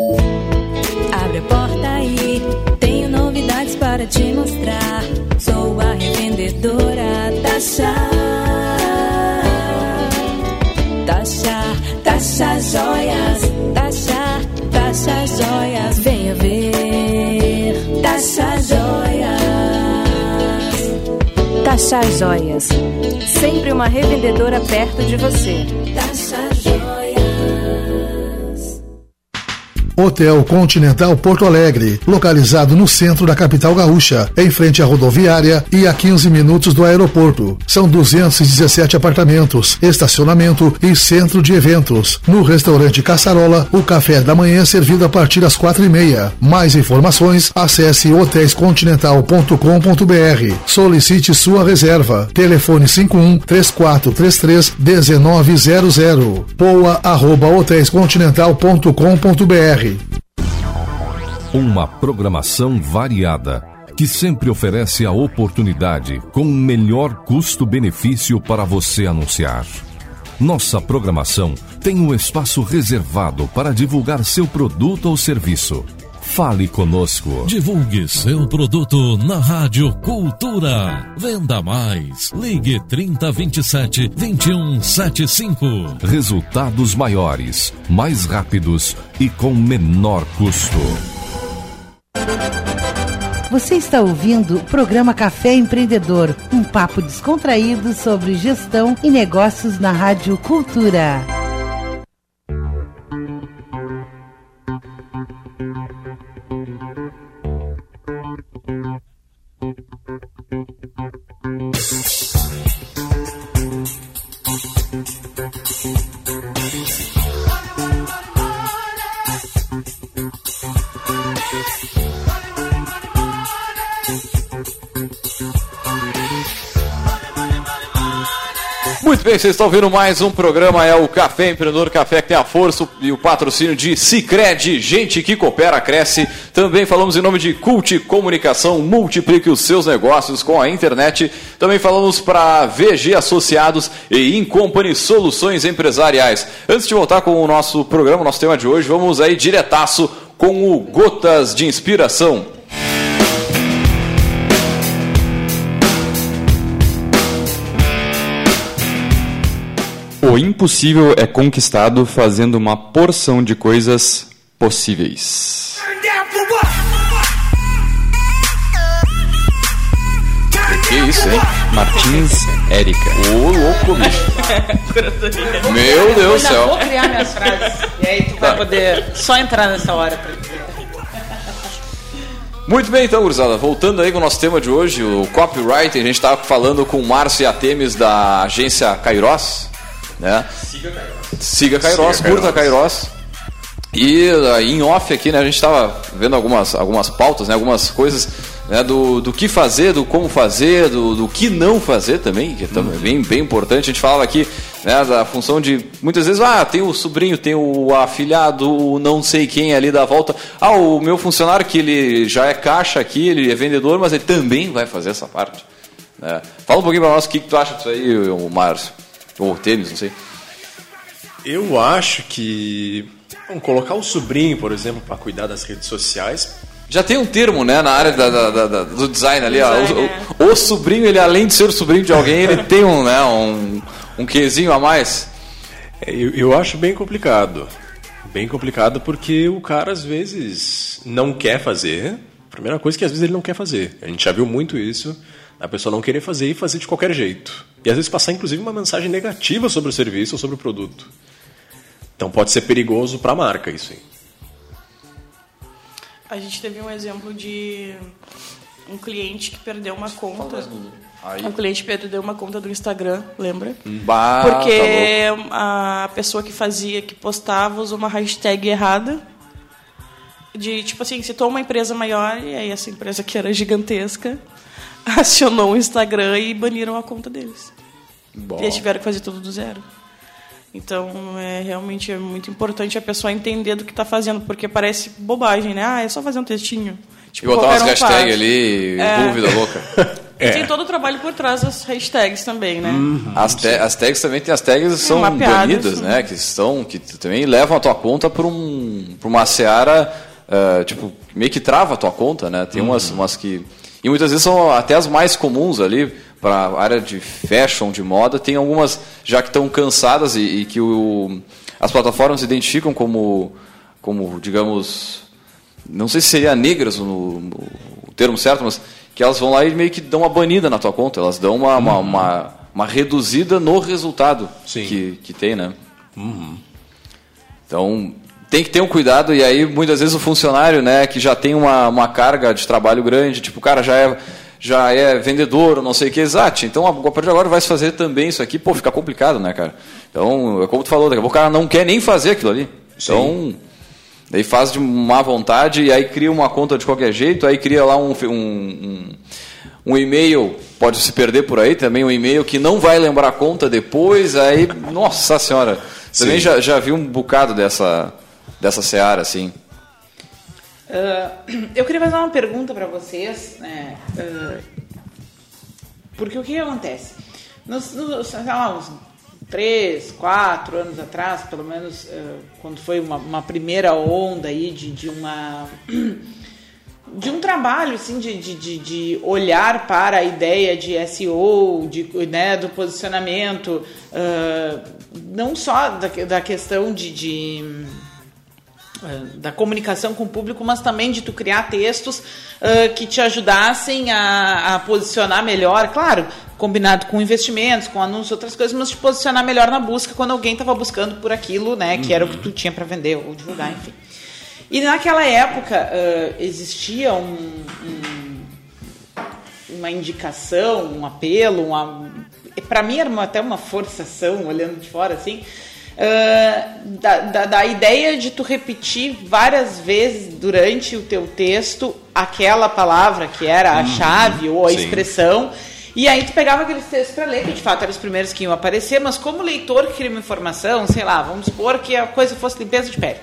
Abre a porta aí, tenho novidades para te mostrar. Sou a revendedora Tasha. Tasha, Tasha Joias. Tasha, Tasha Joias. Venha ver. Tasha Joias. Taxa Joias. Sempre uma revendedora perto de você. Tasha Joias. Hotel Continental Porto Alegre, localizado no centro da capital gaúcha, em frente à rodoviária e a 15 minutos do aeroporto. São 217 apartamentos, estacionamento e centro de eventos. No restaurante Caçarola, o café da manhã é servido a partir das quatro e meia. Mais informações, acesse hotéiscontinental.com.br. Solicite sua reserva. Telefone 51 3433 1900. Poa arroba hotéiscontinental.com.br. Uma programação variada que sempre oferece a oportunidade com o melhor custo-benefício para você anunciar. Nossa programação tem um espaço reservado para divulgar seu produto ou serviço. Fale conosco. Divulgue seu produto na Rádio Cultura. Venda mais. Ligue 3027 2175. Resultados maiores, mais rápidos e com menor custo. Você está ouvindo o programa Café Empreendedor, um papo descontraído sobre gestão e negócios na Rádio Cultura. Bem, vocês estão ouvindo mais um programa, é o Café Empreendedor Café, que tem a força e o patrocínio de Cicred, gente que coopera, cresce. Também falamos em nome de Cult Comunicação, multiplique os seus negócios com a internet. Também falamos para VG Associados e Incompany Soluções Empresariais. Antes de voltar com o nosso programa, nosso tema de hoje, vamos aí diretaço com o Gotas de Inspiração. O impossível é conquistado fazendo uma porção de coisas possíveis. Que isso, hein? Martins Érica. Ô, louco, bicho. Meu Deus do Eu céu. vou criar minhas frases. E aí tu vai poder só entrar nessa hora pra. Muito bem, então, gurizada. Voltando aí com o nosso tema de hoje, o copywriting. A gente estava falando com o Márcio Iatemes da agência Kairos, né? Siga Kairos. Siga Kairos, curta Kairos. E aí, em off aqui, né, a gente estava vendo algumas, algumas pautas, né, algumas coisas né, do, do que fazer, do como fazer, do, do que não fazer também, que é também bem, bem importante. A gente falava aqui né, da função de, muitas vezes, ah, tem o sobrinho, tem o afilhado, o não sei quem ali da volta. Ah, o meu funcionário que ele já é caixa aqui, ele é vendedor, mas ele também vai fazer essa parte. né. Fala um pouquinho para nós o que, que tu acha disso aí, o Márcio. Ou o Tênis, não sei. Eu acho que vamos colocar o sobrinho, por exemplo, para cuidar das redes sociais. Já tem um termo, né, na área da- da- da- da- do design ali, ó. O, o- o sobrinho, ele além de ser o sobrinho de alguém, ele tem um, né, um, um quezinho a mais. É, Eu, eu acho bem complicado. Bem complicado porque o cara às vezes não quer fazer. Primeira coisa que às vezes ele não quer fazer. A gente já viu muito isso. A pessoa não querer fazer e fazer de qualquer jeito. E às vezes passar inclusive uma mensagem negativa sobre o serviço ou sobre o produto. Então pode ser perigoso para a marca isso aí. A gente teve um exemplo de um cliente que perdeu uma conta. Aí. Um cliente perdeu uma conta do Instagram, lembra? Bah, Porque tá a pessoa que fazia, que postava, usou uma hashtag errada. De, tipo assim, citou uma empresa maior, e aí essa empresa que era gigantesca acionou o Instagram e baniram a conta deles. Bom. E eles tiveram que fazer tudo do zero. Então, é realmente é muito importante a pessoa entender do que está fazendo, porque parece bobagem, né? Ah, é só fazer um textinho. E botar umas um hashtags ali, É. dúvida louca. E tem todo o trabalho por trás das hashtags também, né? As, ta- as tags também tem as tags que são mapeadas, banidas, né? Que estão, que também levam a tua conta para um, pra uma seara, ah, tipo, meio que trava a tua conta, né? Tem umas, umas que e muitas vezes são até as mais comuns ali para a área de fashion, de moda. Tem algumas já que estão cansadas e, e que o, as plataformas identificam como, como, digamos, não sei se seria negras no, no- o termo certo, mas que elas vão lá e meio que dão uma banida na tua conta, elas dão uma, uma, uma, uma reduzida no resultado que, que tem, né? Então tem que ter um cuidado e aí muitas vezes o funcionário, né, que já tem uma, uma carga de trabalho grande, tipo o cara já é já é vendedor, não sei o que, exato. Então a partir de agora vai se fazer também isso aqui, pô, fica complicado, né, cara? Então, é como tu falou, daqui a pouco o cara não quer nem fazer aquilo ali. Então, Daí faz de má vontade e aí cria uma conta de qualquer jeito, aí cria lá um, um, um, um e-mail, pode se perder por aí também, um e-mail que não vai lembrar a conta depois, aí, nossa senhora, também Sim. já, já vi um bocado dessa, dessa seara, assim. Ah, eu queria fazer uma pergunta para vocês, né? ah, porque o que, acontece? Nos, nos, lá, uns três, quatro anos atrás, pelo menos ah, quando foi uma, uma primeira onda aí de, de uma de um trabalho assim de, de, de, olhar para a ideia de SEO, de, né, do posicionamento, ah, não só da, da questão de, de da comunicação com o público, mas também de tu criar textos eh, que te ajudassem a, a posicionar melhor, claro, combinado com investimentos, com anúncios, outras coisas, mas te posicionar melhor na busca quando alguém estava buscando por aquilo, né, que era o que tu tinha para vender ou divulgar, enfim. E naquela época eh, existia um, um- uma indicação, um apelo, para mim era uma- até uma forçação, olhando de fora assim, ah, da, da, da ideia de tu repetir várias vezes durante o teu texto aquela palavra que era a Uhum. chave ou a Sim. expressão. E aí tu pegava aqueles textos para ler, que de fato eram os primeiros que iam aparecer, mas como leitor que queria uma informação, sei lá, vamos supor que a coisa fosse limpeza de pele.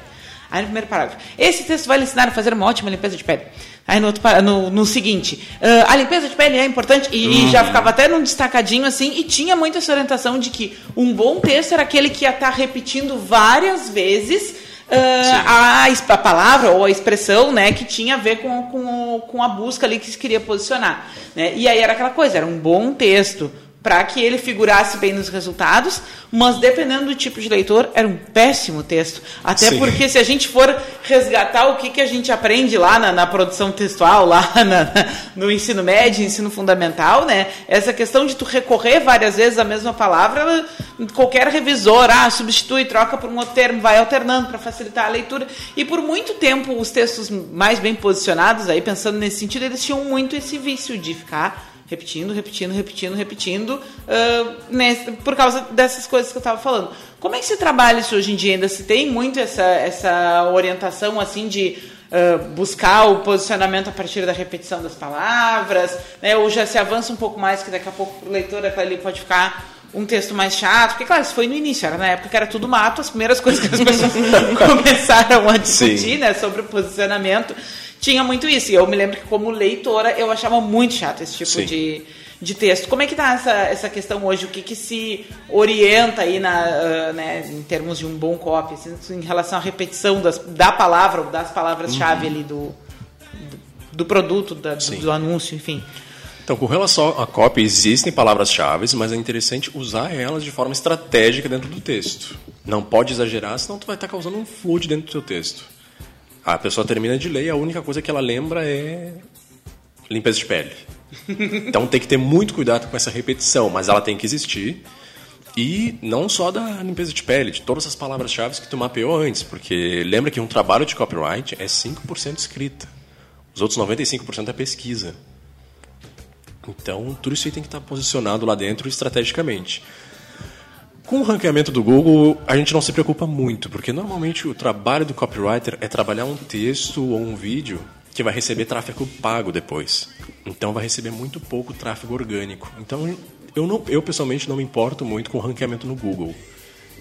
Aí no primeiro parágrafo, esse texto vai lhe ensinar a fazer uma ótima limpeza de pele. Aí no, outro, no, no seguinte, "Ah, a limpeza de pele é importante, e, e Uhum. já ficava até num destacadinho assim, e tinha muito essa orientação de que um bom texto era aquele que ia estar repetindo várias vezes ah, a, a palavra ou a expressão né, que tinha a ver com, com, com a busca ali que se queria posicionar. Né? E aí era aquela coisa, era um bom texto para que ele figurasse bem nos resultados, mas dependendo do tipo de leitor, era um péssimo texto. Até Sim. porque se a gente for resgatar o que, que a gente aprende lá na, na produção textual, lá na- no ensino médio, ensino fundamental, né? Essa questão de tu recorrer várias vezes à mesma palavra, qualquer revisor, ah, substitui, troca por um outro termo, vai alternando para facilitar a leitura. E por muito tempo, os textos mais bem posicionados, aí pensando nesse sentido, eles tinham muito esse vício de ficar repetindo, repetindo, repetindo, repetindo, nesse- por causa dessas coisas que eu estava falando. Como é que se trabalha isso hoje em dia? Ainda se tem muito essa, essa orientação assim de ah, buscar o posicionamento a partir da repetição das palavras, né? ou já se avança um pouco mais, que daqui a pouco o leitor ali pode ficar um texto mais chato, porque claro, isso foi no início, era na época que era tudo mato, as primeiras coisas que as pessoas começaram a discutir, Sim. né, sobre o posicionamento, tinha muito isso. E eu me lembro que como leitora eu achava muito chato esse tipo Sim. de, de texto. Como é que tá essa, essa questão hoje? O que, que se orienta aí na, ah, né, em termos de um bom copy, assim, em relação à repetição das, da palavra ou das palavras-chave ali do, do, do produto, da- do, do anúncio, enfim. Então, com relação à cópia, existem palavras-chave, mas é interessante usar elas de forma estratégica dentro do texto. Não pode exagerar, senão tu vai estar causando um flood dentro do teu texto. A pessoa termina de ler e a única coisa que ela lembra é limpeza de pele. Então tem que ter muito cuidado com essa repetição, mas ela tem que existir. E não só da limpeza de pele, de todas as palavras-chave que tu mapeou antes, porque lembra que um trabalho de copyright é 5% escrita. Os outros 95% é pesquisa. Então, tudo isso aí tem que estar posicionado lá dentro estrategicamente. Com o ranqueamento do Google, a gente não se preocupa muito, porque normalmente o trabalho do copywriter é trabalhar um texto ou um vídeo que vai receber tráfego pago depois. Então vai receber muito pouco tráfego orgânico. Então eu, não, eu pessoalmente não me importo muito com o ranqueamento no Google.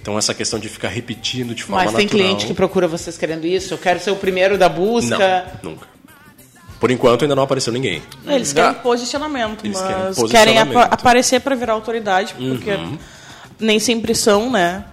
Então essa questão de ficar repetindo de forma Mas tem natural... cliente que procura vocês querendo isso? Eu quero ser o primeiro da busca. Não, nunca. Por enquanto ainda não apareceu ninguém. Eles querem posicionamento, Eles mas querem querem, posicionamento. apa- aparecer para virar autoridade, porque Uhum. Nem sempre são, né?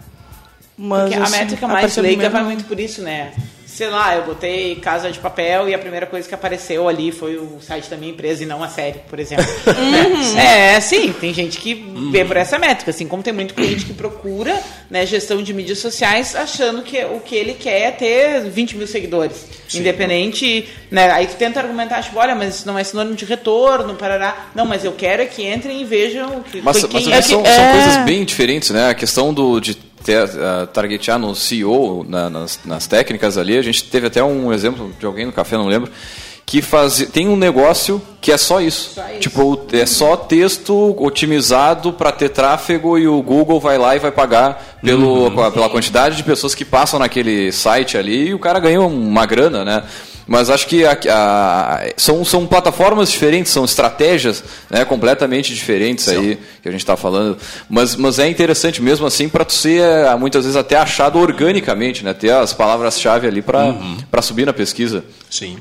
Mas Porque a assim, métrica mais leiga vai muito por isso, né? Sei lá, eu botei Casa de Papel e a primeira coisa que apareceu ali foi o site da minha empresa e não a série, por exemplo. Né? É, sim, tem gente que vê por essa métrica, assim como tem muito cliente que procura né, gestão de mídias sociais achando que o que ele quer é ter 20 mil seguidores. Independente, né? Aí tu tenta argumentar, tipo, olha, mas isso não é sinônimo de retorno, parará. Não, mas eu quero é que entrem e vejam o que Mas, foi mas quem- também são, é- são coisas bem diferentes, né? A questão do, de ter, uh, targetear no CEO, na- nas, nas técnicas ali, a gente teve até um exemplo de alguém no café, não lembro, que faz, tem um negócio que é só isso. Tipo, é só texto otimizado para ter tráfego e o Google vai lá e vai pagar pelo, Uhum. pela quantidade de pessoas que passam naquele site ali e o cara ganhou uma grana, né? Mas acho que a- a- são, são plataformas diferentes, são estratégias né, completamente diferentes aí que a gente está falando. Mas, mas é interessante mesmo assim para tu ser eh, muitas vezes até achado organicamente, né? Ter as palavras-chave ali para para subir na pesquisa. Sim.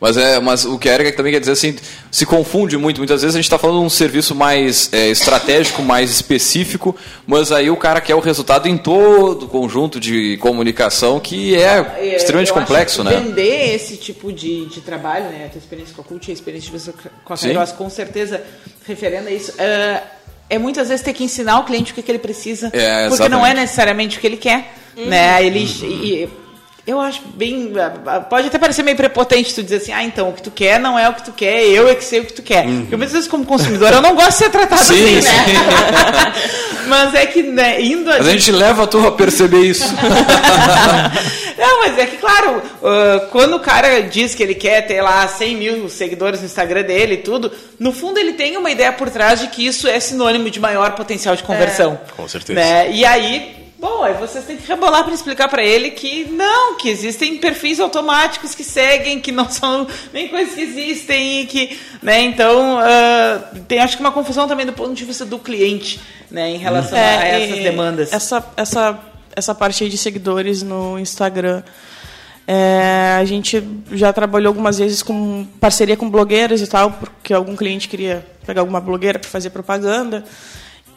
Mas, é, mas o que a Erika também quer dizer assim, se confunde muito. Muitas vezes a gente está falando de um serviço mais é, estratégico, mais específico, mas aí o cara quer o resultado em todo o conjunto de comunicação que é, É, extremamente eu complexo, né? Vender esse tipo de, de trabalho, né? A tua experiência com a Cult, a experiência de você com a. Kairos, com certeza referendo a isso. é, é muitas vezes ter que ensinar o cliente o que, que ele precisa. É, porque não é necessariamente o que ele quer. Né? Ele, e- eu acho bem. Pode até parecer meio prepotente tu dizer assim, ah, então o que tu quer não é o que tu quer, eu é que sei o que tu quer. Porque muitas vezes, como consumidor, eu não gosto de ser tratado Sim, assim, né? Mas é que, né, indo Mas a gente leva tu a perceber isso. Não, mas é que, claro, quando o cara diz que ele quer ter lá 100 mil seguidores no Instagram dele e tudo, no fundo ele tem uma ideia por trás de que isso é sinônimo de maior potencial de conversão. Com certeza. Né? E aí, bom, aí vocês têm que rebolar para explicar para ele que não, que existem perfis automáticos que seguem, que não são nem coisas que existem e que, né, então, ah, tem acho que uma confusão também do ponto de vista do cliente, né, em relação a É, essas e demandas. Essa, essa, essa parte aí de seguidores no Instagram. é, a gente já trabalhou algumas vezes com parceria com blogueiras e tal, porque algum cliente queria pegar alguma blogueira para fazer propaganda.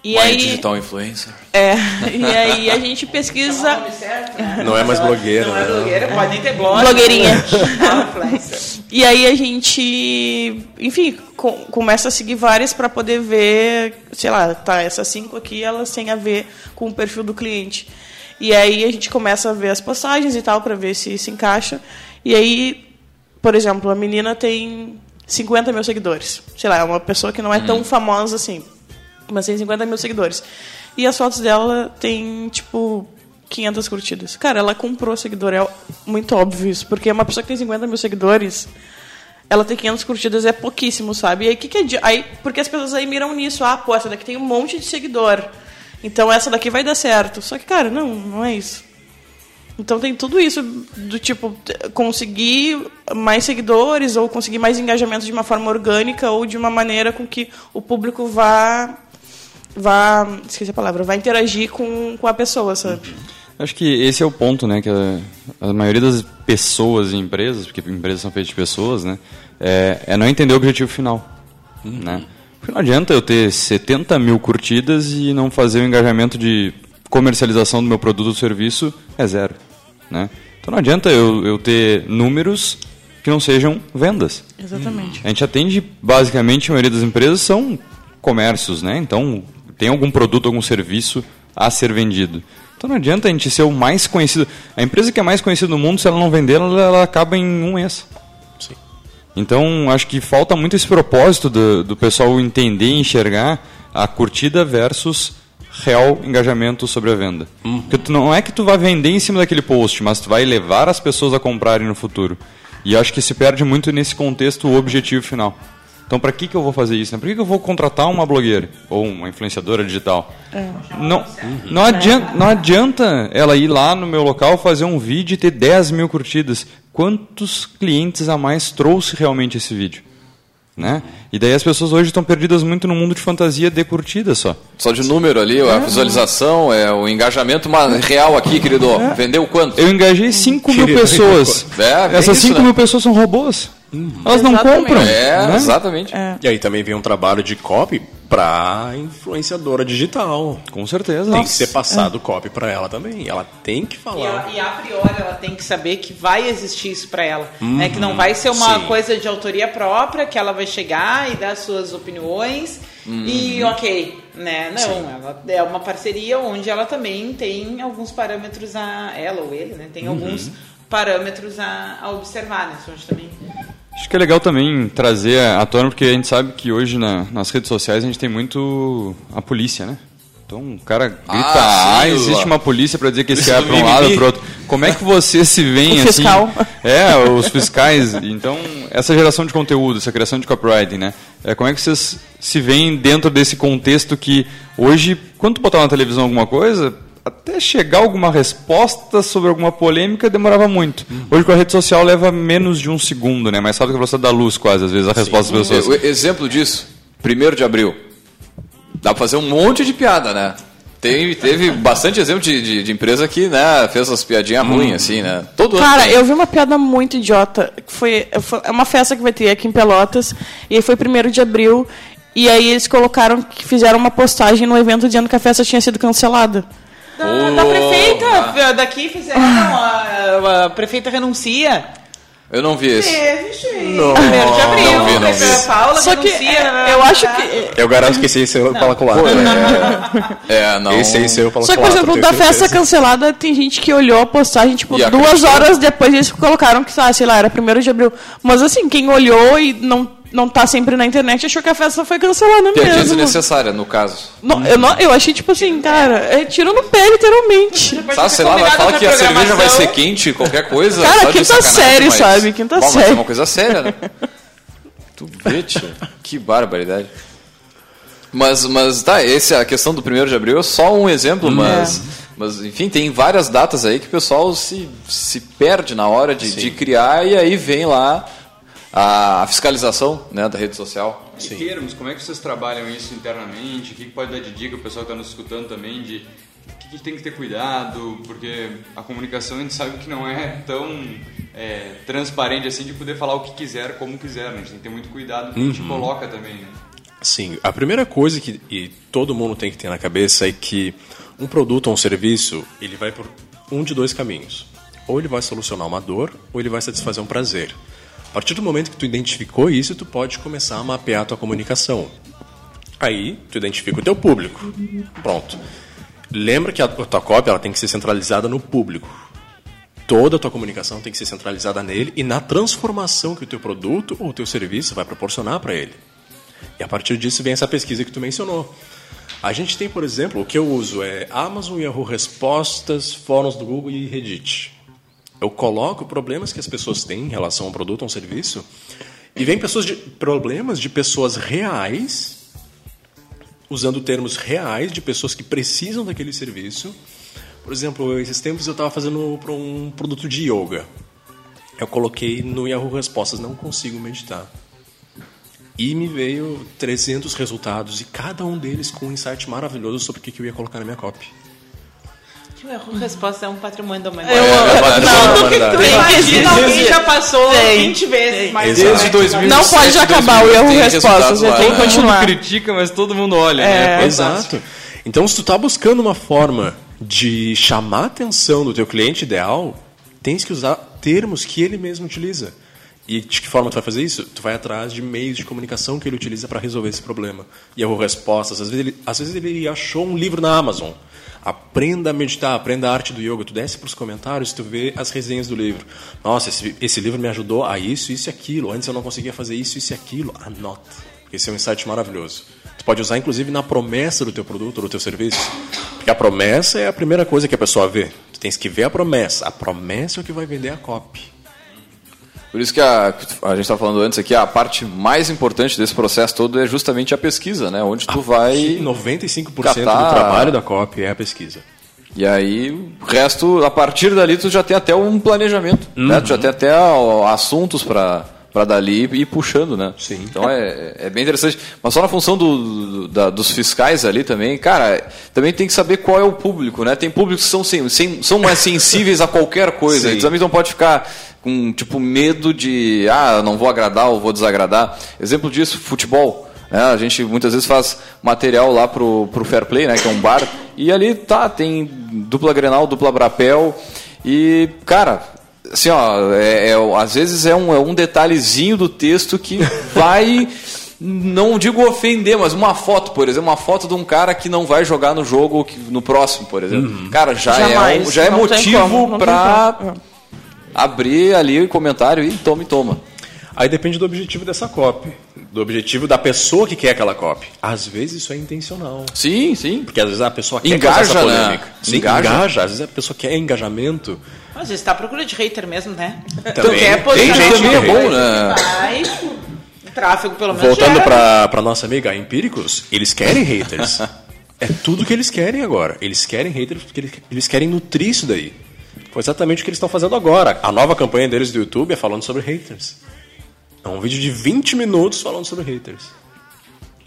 E Mãe aí, digital influencer. é, e aí a gente pesquisa. Não é mais blogueira, Não é né? blogueira, pode nem ter blog. Blogueirinha. Influencer. E aí a gente, enfim, com- começa a seguir várias para poder ver, sei lá, tá, essas cinco aqui, elas têm a ver com o perfil do cliente. E aí a gente começa a ver as postagens e tal para ver se se encaixa. E aí, por exemplo, a menina tem 50 mil seguidores. Sei lá, é uma pessoa que não é tão famosa assim, mas tem 50 mil seguidores. E as fotos dela tem, tipo, 500 curtidas. Cara, ela comprou seguidor, é muito óbvio isso, porque uma pessoa que tem 50 mil seguidores, ela tem 500 curtidas é pouquíssimo, sabe? E aí, que que adi- aí Porque as pessoas aí miram nisso, ah, pô, essa daqui tem um monte de seguidor, então essa daqui vai dar certo. Só que, cara, não, não é isso. Então tem tudo isso do tipo conseguir mais seguidores ou conseguir mais engajamento de uma forma orgânica ou de uma maneira com que o público vá vá esqueci a palavra vai interagir com, com a pessoa sabe Acho que esse é o ponto, né? Que a, a maioria das pessoas em empresas, porque empresas são feitas de pessoas, né? É, é não entender o objetivo final, né? Porque não adianta eu ter 70 mil curtidas e não fazer o engajamento de comercialização do meu produto ou serviço é zero, né? Então não adianta eu, eu ter números que não sejam vendas. exatamente A gente atende, basicamente, a maioria das empresas são comércios, né? Então, tem algum produto, algum serviço a ser vendido. Então, não adianta a gente ser o mais conhecido. A empresa que é mais conhecida no mundo, se ela não vender, ela, ela acaba em um mês. Sim. Então, acho que falta muito esse propósito do, do pessoal entender e enxergar a curtida versus real engajamento sobre a venda. Porque tu, não é que tu vai vender em cima daquele post, mas tu vai levar as pessoas a comprarem no futuro. E acho que se perde muito nesse contexto o objetivo final. Então, para que, que eu vou fazer isso? Né? Por que, que eu vou contratar uma blogueira ou uma influenciadora digital? É. Não, não, adianta, não adianta ela ir lá no meu local fazer um vídeo e ter 10 mil curtidas. Quantos clientes a mais trouxe realmente esse vídeo? Né? E daí as pessoas hoje estão perdidas muito no mundo de fantasia de curtida só. Só de número ali, a visualização, é, o engajamento mas real aqui, querido. Vendeu quanto? Eu engajei 5 mil pessoas. É, bem Essas isso, 5 né? mil pessoas são robôs. Elas não Exatamente. compram. É, né? exatamente. E aí também vem um trabalho de copy pra influenciadora digital. Com certeza. Tem que Nossa. ser passado copy pra ela também. Ela tem que E, falar. ela- e a priori ela tem que saber que vai existir isso para ela. Uhum, né? Que não vai ser uma sim. coisa de autoria própria, que ela vai chegar e dar suas opiniões e ok. Né? Não, Sim. ela é uma parceria onde ela também tem alguns parâmetros a. Ela ou ele, né? Tem Uhum. alguns parâmetros a, a observar, né? Isso também. Acho que é legal também trazer à tona, porque a gente sabe que hoje na- nas redes sociais a gente tem muito a polícia, né? Então o cara grita, Ah, ah, existe uma polícia para dizer que esse cara é para um lado mimimi. para outro. Como é que você se vê assim? fiscal. É, os fiscais. Então, essa geração de conteúdo, essa criação de copywriting, né? É, como é que vocês se veem dentro desse contexto que hoje, quando tu botava na televisão alguma coisa, até chegar alguma resposta sobre alguma polêmica demorava muito. Hoje com a rede social leva menos de um segundo, né? Mais rápido que a velocidade da luz, quase, às vezes, a resposta das pessoas. O exemplo disso, 1 de abril. Dá pra fazer um monte de piada, né? Tem, teve bastante exemplo de, de, de empresa que né, fez essas piadinhas ruins, assim, né? Todo ano Cara, tem. eu vi uma piada muito idiota. Que foi, foi é uma festa que vai ter aqui em Pelotas. E foi 1 de abril. E aí eles colocaram que fizeram uma postagem no evento dizendo que a festa tinha sido cancelada. Da, da prefeita daqui fizeram. A, a prefeita renuncia. Eu não vi esse. Teve, gente. Não. Primeiro de abril. Não vi, não vi. Paula Só que é, eu acho que. Eu garanto que esse aí saiu pela culatra. É, não. Esse aí saiu pela Só que, por exemplo, da festa cancelada, tem gente que olhou a postagem, tipo, E duas acreditou. horas depois eles colocaram que, ah, sei lá, era 1 de abril. Mas assim, quem olhou e não, não tá sempre na internet achou que a festa foi cancelada mesmo. desnecessária, no caso. Não, eu, não, eu achei, tipo assim, cara, é tiro no pé, literalmente. Sabe, sei lá, vai falar que a cerveja vai ser quente, qualquer coisa. Cara, quinta série, mas- sabe? Quinta Bom, Mas série. é uma coisa séria, né? tu vê, tia. Que barbaridade. Mas, mas tá, esse, a questão do 1 de abril é só um exemplo, Hum. mas, mas enfim, tem várias datas aí que o pessoal se, se perde na hora de, de criar e aí vem lá a, fiscalização né, da rede social. E termos, como é que vocês trabalham isso internamente? O que pode dar de dica o pessoal que está nos escutando também de o que, que tem que ter cuidado? Porque a comunicação a gente sabe que não é tão é, transparente assim de poder falar o que quiser, como quiser. Né? A gente tem que ter muito cuidado com o que a gente Uhum. coloca também. Né? Sim, a primeira coisa que e todo mundo tem que ter na cabeça é que um produto ou um serviço, ele vai por um de dois caminhos. Ou ele vai solucionar uma dor, ou ele vai satisfazer um prazer. A partir do momento que tu identificou isso, tu pode começar a mapear a tua comunicação. Aí, tu identifica o teu público. Pronto. Lembra que a tua cópia ela tem que ser centralizada no público. Toda a tua comunicação tem que ser centralizada nele e na transformação que o teu produto ou o teu serviço vai proporcionar para ele. E a partir disso vem essa pesquisa que tu mencionou. A gente tem, por exemplo, o que eu uso é Amazon, Yahoo Respostas, fóruns do Google e Reddit. Eu coloco problemas que as pessoas têm em relação a um produto ou um serviço e vem pessoas de, problemas de pessoas reais, usando termos reais de pessoas que precisam daquele serviço. Por exemplo, esses tempos eu estava fazendo um produto de yoga. Eu coloquei no Yahoo Respostas, não consigo meditar. E me veio 300 resultados, e cada um deles com um insight maravilhoso sobre o que eu ia colocar na minha copy. A resposta é um patrimônio da humanidade. Eu- É, é patrimônio da Tudo que humanidade. Tem. alguém já passou Tem. 20 vezes mais Exato. mais. Desde 2007, Não pode acabar o erro respostas, ele tem que Todo continuar. mundo critica, mas todo mundo olha. É. né? Exato. Então, se tu tá buscando uma forma de chamar a atenção do teu cliente ideal, tens que usar termos que ele mesmo utiliza. E de que forma tu vai fazer isso? Tu vai atrás de meios de comunicação que ele utiliza para resolver esse problema. E erro respostas. Às vezes, ele, às vezes ele achou um livro na Amazon. Aprenda a meditar, aprenda a arte do yoga. Tu desce para os comentários, tu vê as resenhas do livro. Nossa, esse, esse livro me ajudou a isso, isso e aquilo. Antes eu não conseguia fazer isso, isso e aquilo. Anota. Esse é um insight maravilhoso. Tu pode usar, inclusive, na promessa do teu produto ou do teu serviço. Porque a promessa é a primeira coisa que a pessoa vê. Tu tens que ver a promessa. A promessa é o que vai vender a copy. Por isso que a, a gente estava falando antes aqui, a parte mais importante desse processo todo é justamente a pesquisa, né? Onde tu vai. 95% catar- do trabalho da COP é a pesquisa. E aí, o resto, a partir dali, tu já tem até um planejamento. Né? Tu já tem até assuntos para para dali e ir puxando, né? Sim. Então é, é bem interessante. Mas só na função do, do- da- dos fiscais ali também, cara, também tem que saber qual é o público, né? Tem públicos que são, sem, sem- são mais sensíveis a qualquer coisa. Sim. E também não pode ficar com, tipo, medo de, ah, não vou agradar ou vou desagradar. Exemplo disso, futebol. né? a gente muitas vezes faz material lá pro, pro Fair Play, né? Que é um bar. E ali tá, tem dupla Grenal, dupla Brapel. E, cara, assim, ó, é, é- às vezes é um, é um detalhezinho do texto que vai, não digo ofender, mas uma foto, por exemplo, uma foto de um cara que não vai jogar no jogo que- no próximo, por exemplo. Cara, já é, Jamais. um- já é Não motivo pra como. abrir ali o comentário e toma e toma. Aí depende do objetivo dessa COP, do objetivo da pessoa que quer aquela COP. Às vezes isso é intencional. Sim, sim. Porque às vezes a pessoa quer Engaja, causar essa né? polêmica. Sim, Engaja. engaja. Às vezes a pessoa quer engajamento. Mas você está à procura de hater mesmo, né? Também. Quer Tem posicionar gente alguma que é bom, né? Vai, o tráfego pelo menos Voltando gera. para para nossa amiga Empíricos, eles querem haters. é tudo que eles querem agora. Eles querem haters porque eles, eles querem nutrir isso daí. Foi exatamente o que eles estão fazendo agora. A nova campanha deles do YouTube é falando sobre haters. É um vídeo de 20 minutos falando sobre haters.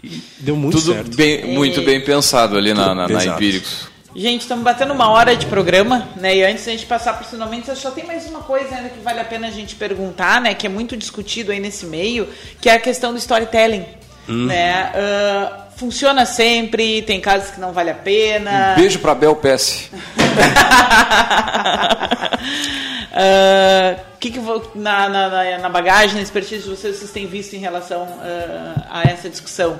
E deu muito Tudo certo. bem, muito bem pensado ali na, na, na. Empíricos. Gente, estamos batendo uma hora de programa, né? E antes da gente passar para os finalmente, só tem mais uma coisa ainda que vale a pena a gente perguntar, né? Que é muito discutido aí nesse meio, que é a questão do storytelling. Hum. Né? Ah, funciona sempre, tem casos que não vale a pena. Um beijo pra Bel Pesce. Ah, que que na, na, na- bagagem, na expertise de vocês, vocês têm visto em relação ah, a essa discussão?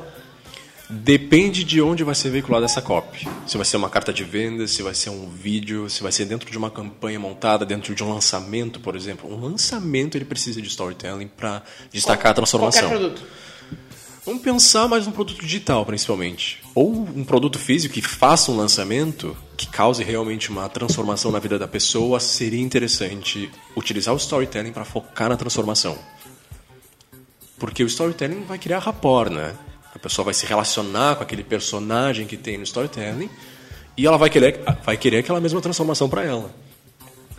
Depende de onde vai ser veiculada essa copy. Se vai ser uma carta de venda, se vai ser um vídeo, se vai ser dentro de uma campanha montada, dentro de um lançamento, por exemplo. Um lançamento ele precisa de storytelling para destacar a transformação. Qualquer produto. Vamos pensar mais num produto digital, principalmente. Ou um produto físico que faça um lançamento que cause realmente uma transformação na vida da pessoa, seria interessante utilizar o storytelling para focar na transformação. Porque o storytelling vai criar rapport, né? A pessoa vai se relacionar com aquele personagem que tem no storytelling e ela vai querer, vai querer aquela mesma transformação para ela.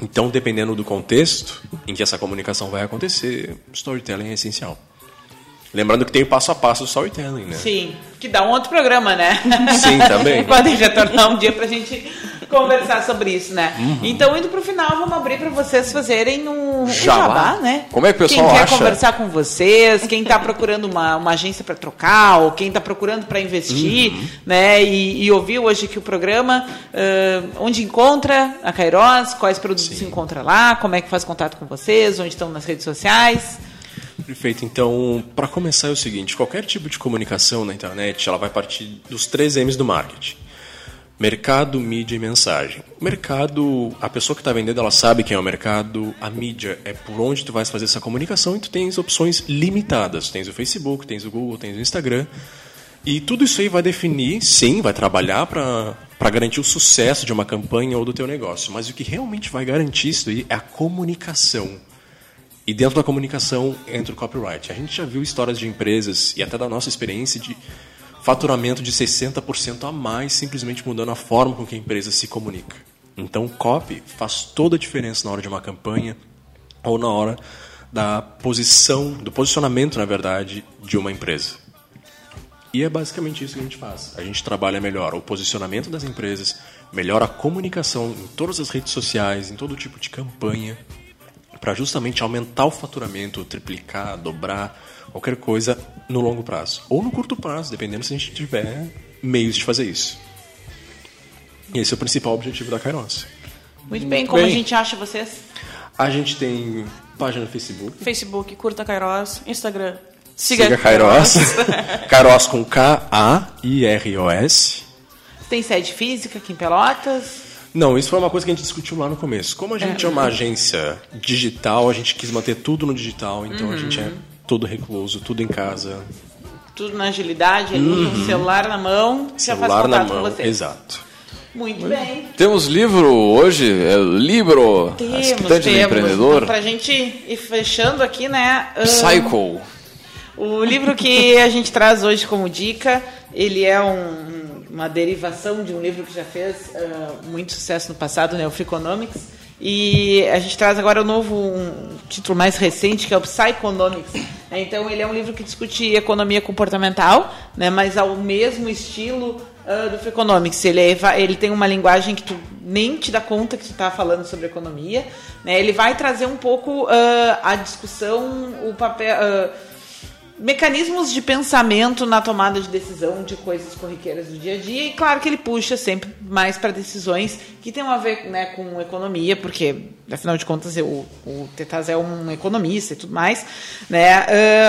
Então, dependendo do contexto em que essa comunicação vai acontecer, storytelling é essencial. Lembrando que tem o passo a passo do storytelling, né? Sim, que dá um outro programa, né? Sim, também. Podem retornar um dia pra gente conversar sobre isso, né? Uhum. Então, indo pro final, vamos abrir pra vocês fazerem um, um Jabá. né? Como é que o pessoal Quem quer acha? conversar com vocês, quem tá procurando uma, uma agência pra trocar, ou quem tá procurando pra investir, Uhum. né? E, e ouviu hoje aqui o programa, ah, onde encontra a Kairos, quais produtos se encontra lá, como é que faz contato com vocês, onde estão nas redes sociais. Perfeito. Então, para começar é o seguinte: qualquer tipo de comunicação na internet, ela vai partir dos três M's do marketing: mercado, mídia e mensagem. Mercado, a pessoa que está vendendo, ela sabe quem é o mercado. A mídia é por onde tu vais fazer essa comunicação e tu tens opções limitadas. Tens o Facebook, tens o Google, tens o Instagram. E tudo isso aí vai definir, sim, vai trabalhar para garantir o sucesso de uma campanha ou do teu negócio. Mas o que realmente vai garantir isso aí é a comunicação. E dentro da comunicação entra o copyright. A gente já viu histórias de empresas e até da nossa experiência de faturamento de 60% a mais simplesmente mudando a forma com que a empresa se comunica. Então, copy faz toda a diferença na hora de uma campanha ou na hora da posição, do posicionamento, na verdade, de uma empresa. E é basicamente isso que a gente faz. A gente trabalha melhor o posicionamento das empresas, melhora a comunicação em todas as redes sociais, em todo tipo de campanha, para justamente aumentar o faturamento, triplicar, dobrar, qualquer coisa no longo prazo. Ou no curto prazo, dependendo se a gente tiver meios de fazer isso. E esse é o principal objetivo da Kairos. Muito bem, como a gente acha vocês? A gente tem página no Facebook. Facebook, curta Kairos, Instagram. Siga, Siga, Kairos. Kairos com K-A-I-R-O-S. Tem sede física aqui em Pelotas? Não, isso foi uma coisa que a gente discutiu lá no começo. Como a gente é, uma agência digital, a gente quis manter tudo no digital, então a Uhum. gente é todo recluso, tudo em casa. Tudo na agilidade, ali, Uhum. um celular na mão, já faz celular na contato mão. com vocês. Exato. Muito bem. Temos livro hoje, é livro, a Temos, Escutante do temos. Empreendedor, Então, pra gente ir fechando aqui, né? Psycho. O livro que a gente traz hoje como dica, ele é um- uma derivação de um livro que já fez ah, muito sucesso no passado, né, o Freakonomics. E a gente traz agora o novo um título mais recente, que é o Psychonomics. né. Então ele é um livro que discute economia comportamental, né, mas ao mesmo estilo ah, do Freakonomics. Ele, é, ele tem uma linguagem que tu nem te dá conta que tu está falando sobre economia. Né, ele vai trazer um pouco ah, a discussão, o papel. Mecanismos de pensamento na tomada de decisão de coisas corriqueiras do dia a dia e claro que ele puxa sempre mais para decisões que tem a ver né, com economia porque afinal de contas o, o Tetaz é um economista e tudo mais né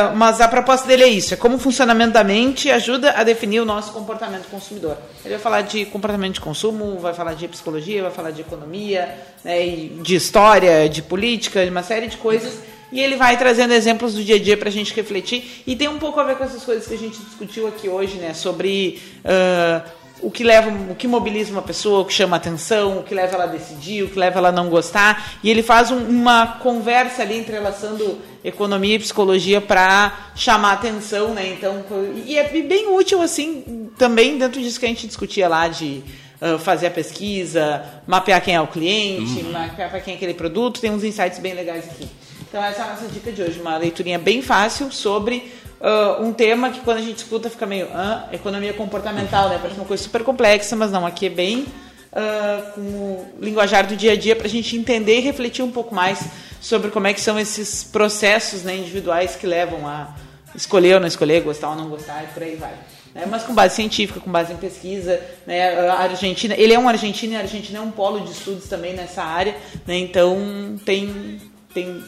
Ah, mas a proposta dele é isso é como o funcionamento da mente ajuda a definir o nosso comportamento consumidor. Ele vai falar de comportamento de consumo vai falar de psicologia vai falar de economia né, de história de política de uma série de coisas e ele vai trazendo exemplos do dia a dia para a gente refletir. E tem um pouco a ver com essas coisas que a gente discutiu aqui hoje, né? Sobre ah, o que leva, o que mobiliza uma pessoa, o que chama atenção, o que leva ela a decidir, o que leva ela a não gostar. E ele faz um- uma conversa ali entrelaçando economia e psicologia para chamar atenção, né? Então, e é bem útil assim também dentro disso que a gente discutia lá de ah, fazer a pesquisa, mapear quem é o cliente, mapear para quem é aquele produto. Tem uns insights bem legais aqui. Então essa é a nossa dica de hoje, uma leiturinha bem fácil sobre ah, um tema que quando a gente escuta fica meio ah, economia comportamental, né? Parece uma coisa super complexa, mas não, aqui é bem ah, com o linguajar do dia a dia para a gente entender e refletir um pouco mais sobre como é que são esses processos né, individuais que levam a escolher ou não escolher, gostar ou não gostar e por aí vai. né? Mas com base científica, com base em pesquisa, né? A Argentina, ele é um argentino e a Argentina é um polo de estudos também nessa área, né? Então tem tem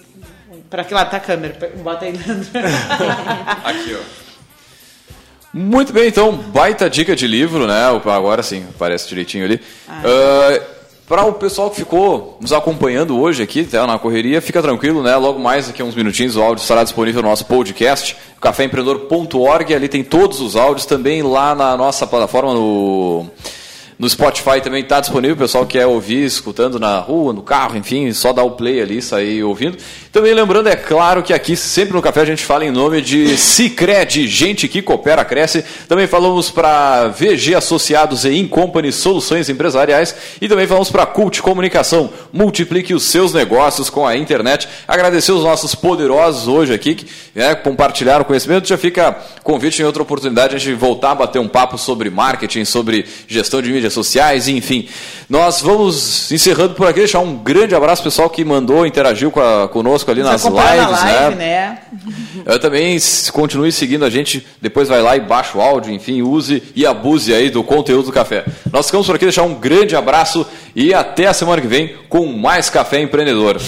para que lado tá a câmera? Bota aí, Leandro. Aqui, ó. Muito bem, então, baita dica de livro, né? Agora sim, aparece direitinho ali. para o pessoal que ficou nos acompanhando hoje aqui, tá, na correria, fica tranquilo, né? Logo mais daqui a uns minutinhos o áudio estará disponível no nosso podcast, caféempreendedor.org, ali tem todos os áudios, também lá na nossa plataforma no no Spotify também está disponível, o pessoal que quer ouvir, escutando na rua, no carro, enfim, só dá o play ali, sair ouvindo. Também lembrando, é claro que aqui, sempre no café, a gente fala em nome de Cicred, gente que coopera, cresce. Também falamos para VG Associados e Incompany Soluções Empresariais. E também falamos para Cult Comunicação, multiplique os seus negócios com a internet. Agradecer os nossos poderosos hoje aqui, que né, compartilharam o conhecimento. Já fica convite em outra oportunidade a gente voltar a bater um papo sobre marketing, sobre gestão de mídias sociais, enfim. Nós vamos encerrando por aqui, deixar um grande abraço pessoal que mandou, interagiu com a, conosco ali Nos nas lives, na live, né? né? Eu também continue seguindo a gente, depois vai lá e baixa o áudio, enfim, use e abuse aí do conteúdo do café. Nós ficamos por aqui, deixar um grande abraço e até a semana que vem com mais Café Empreendedor.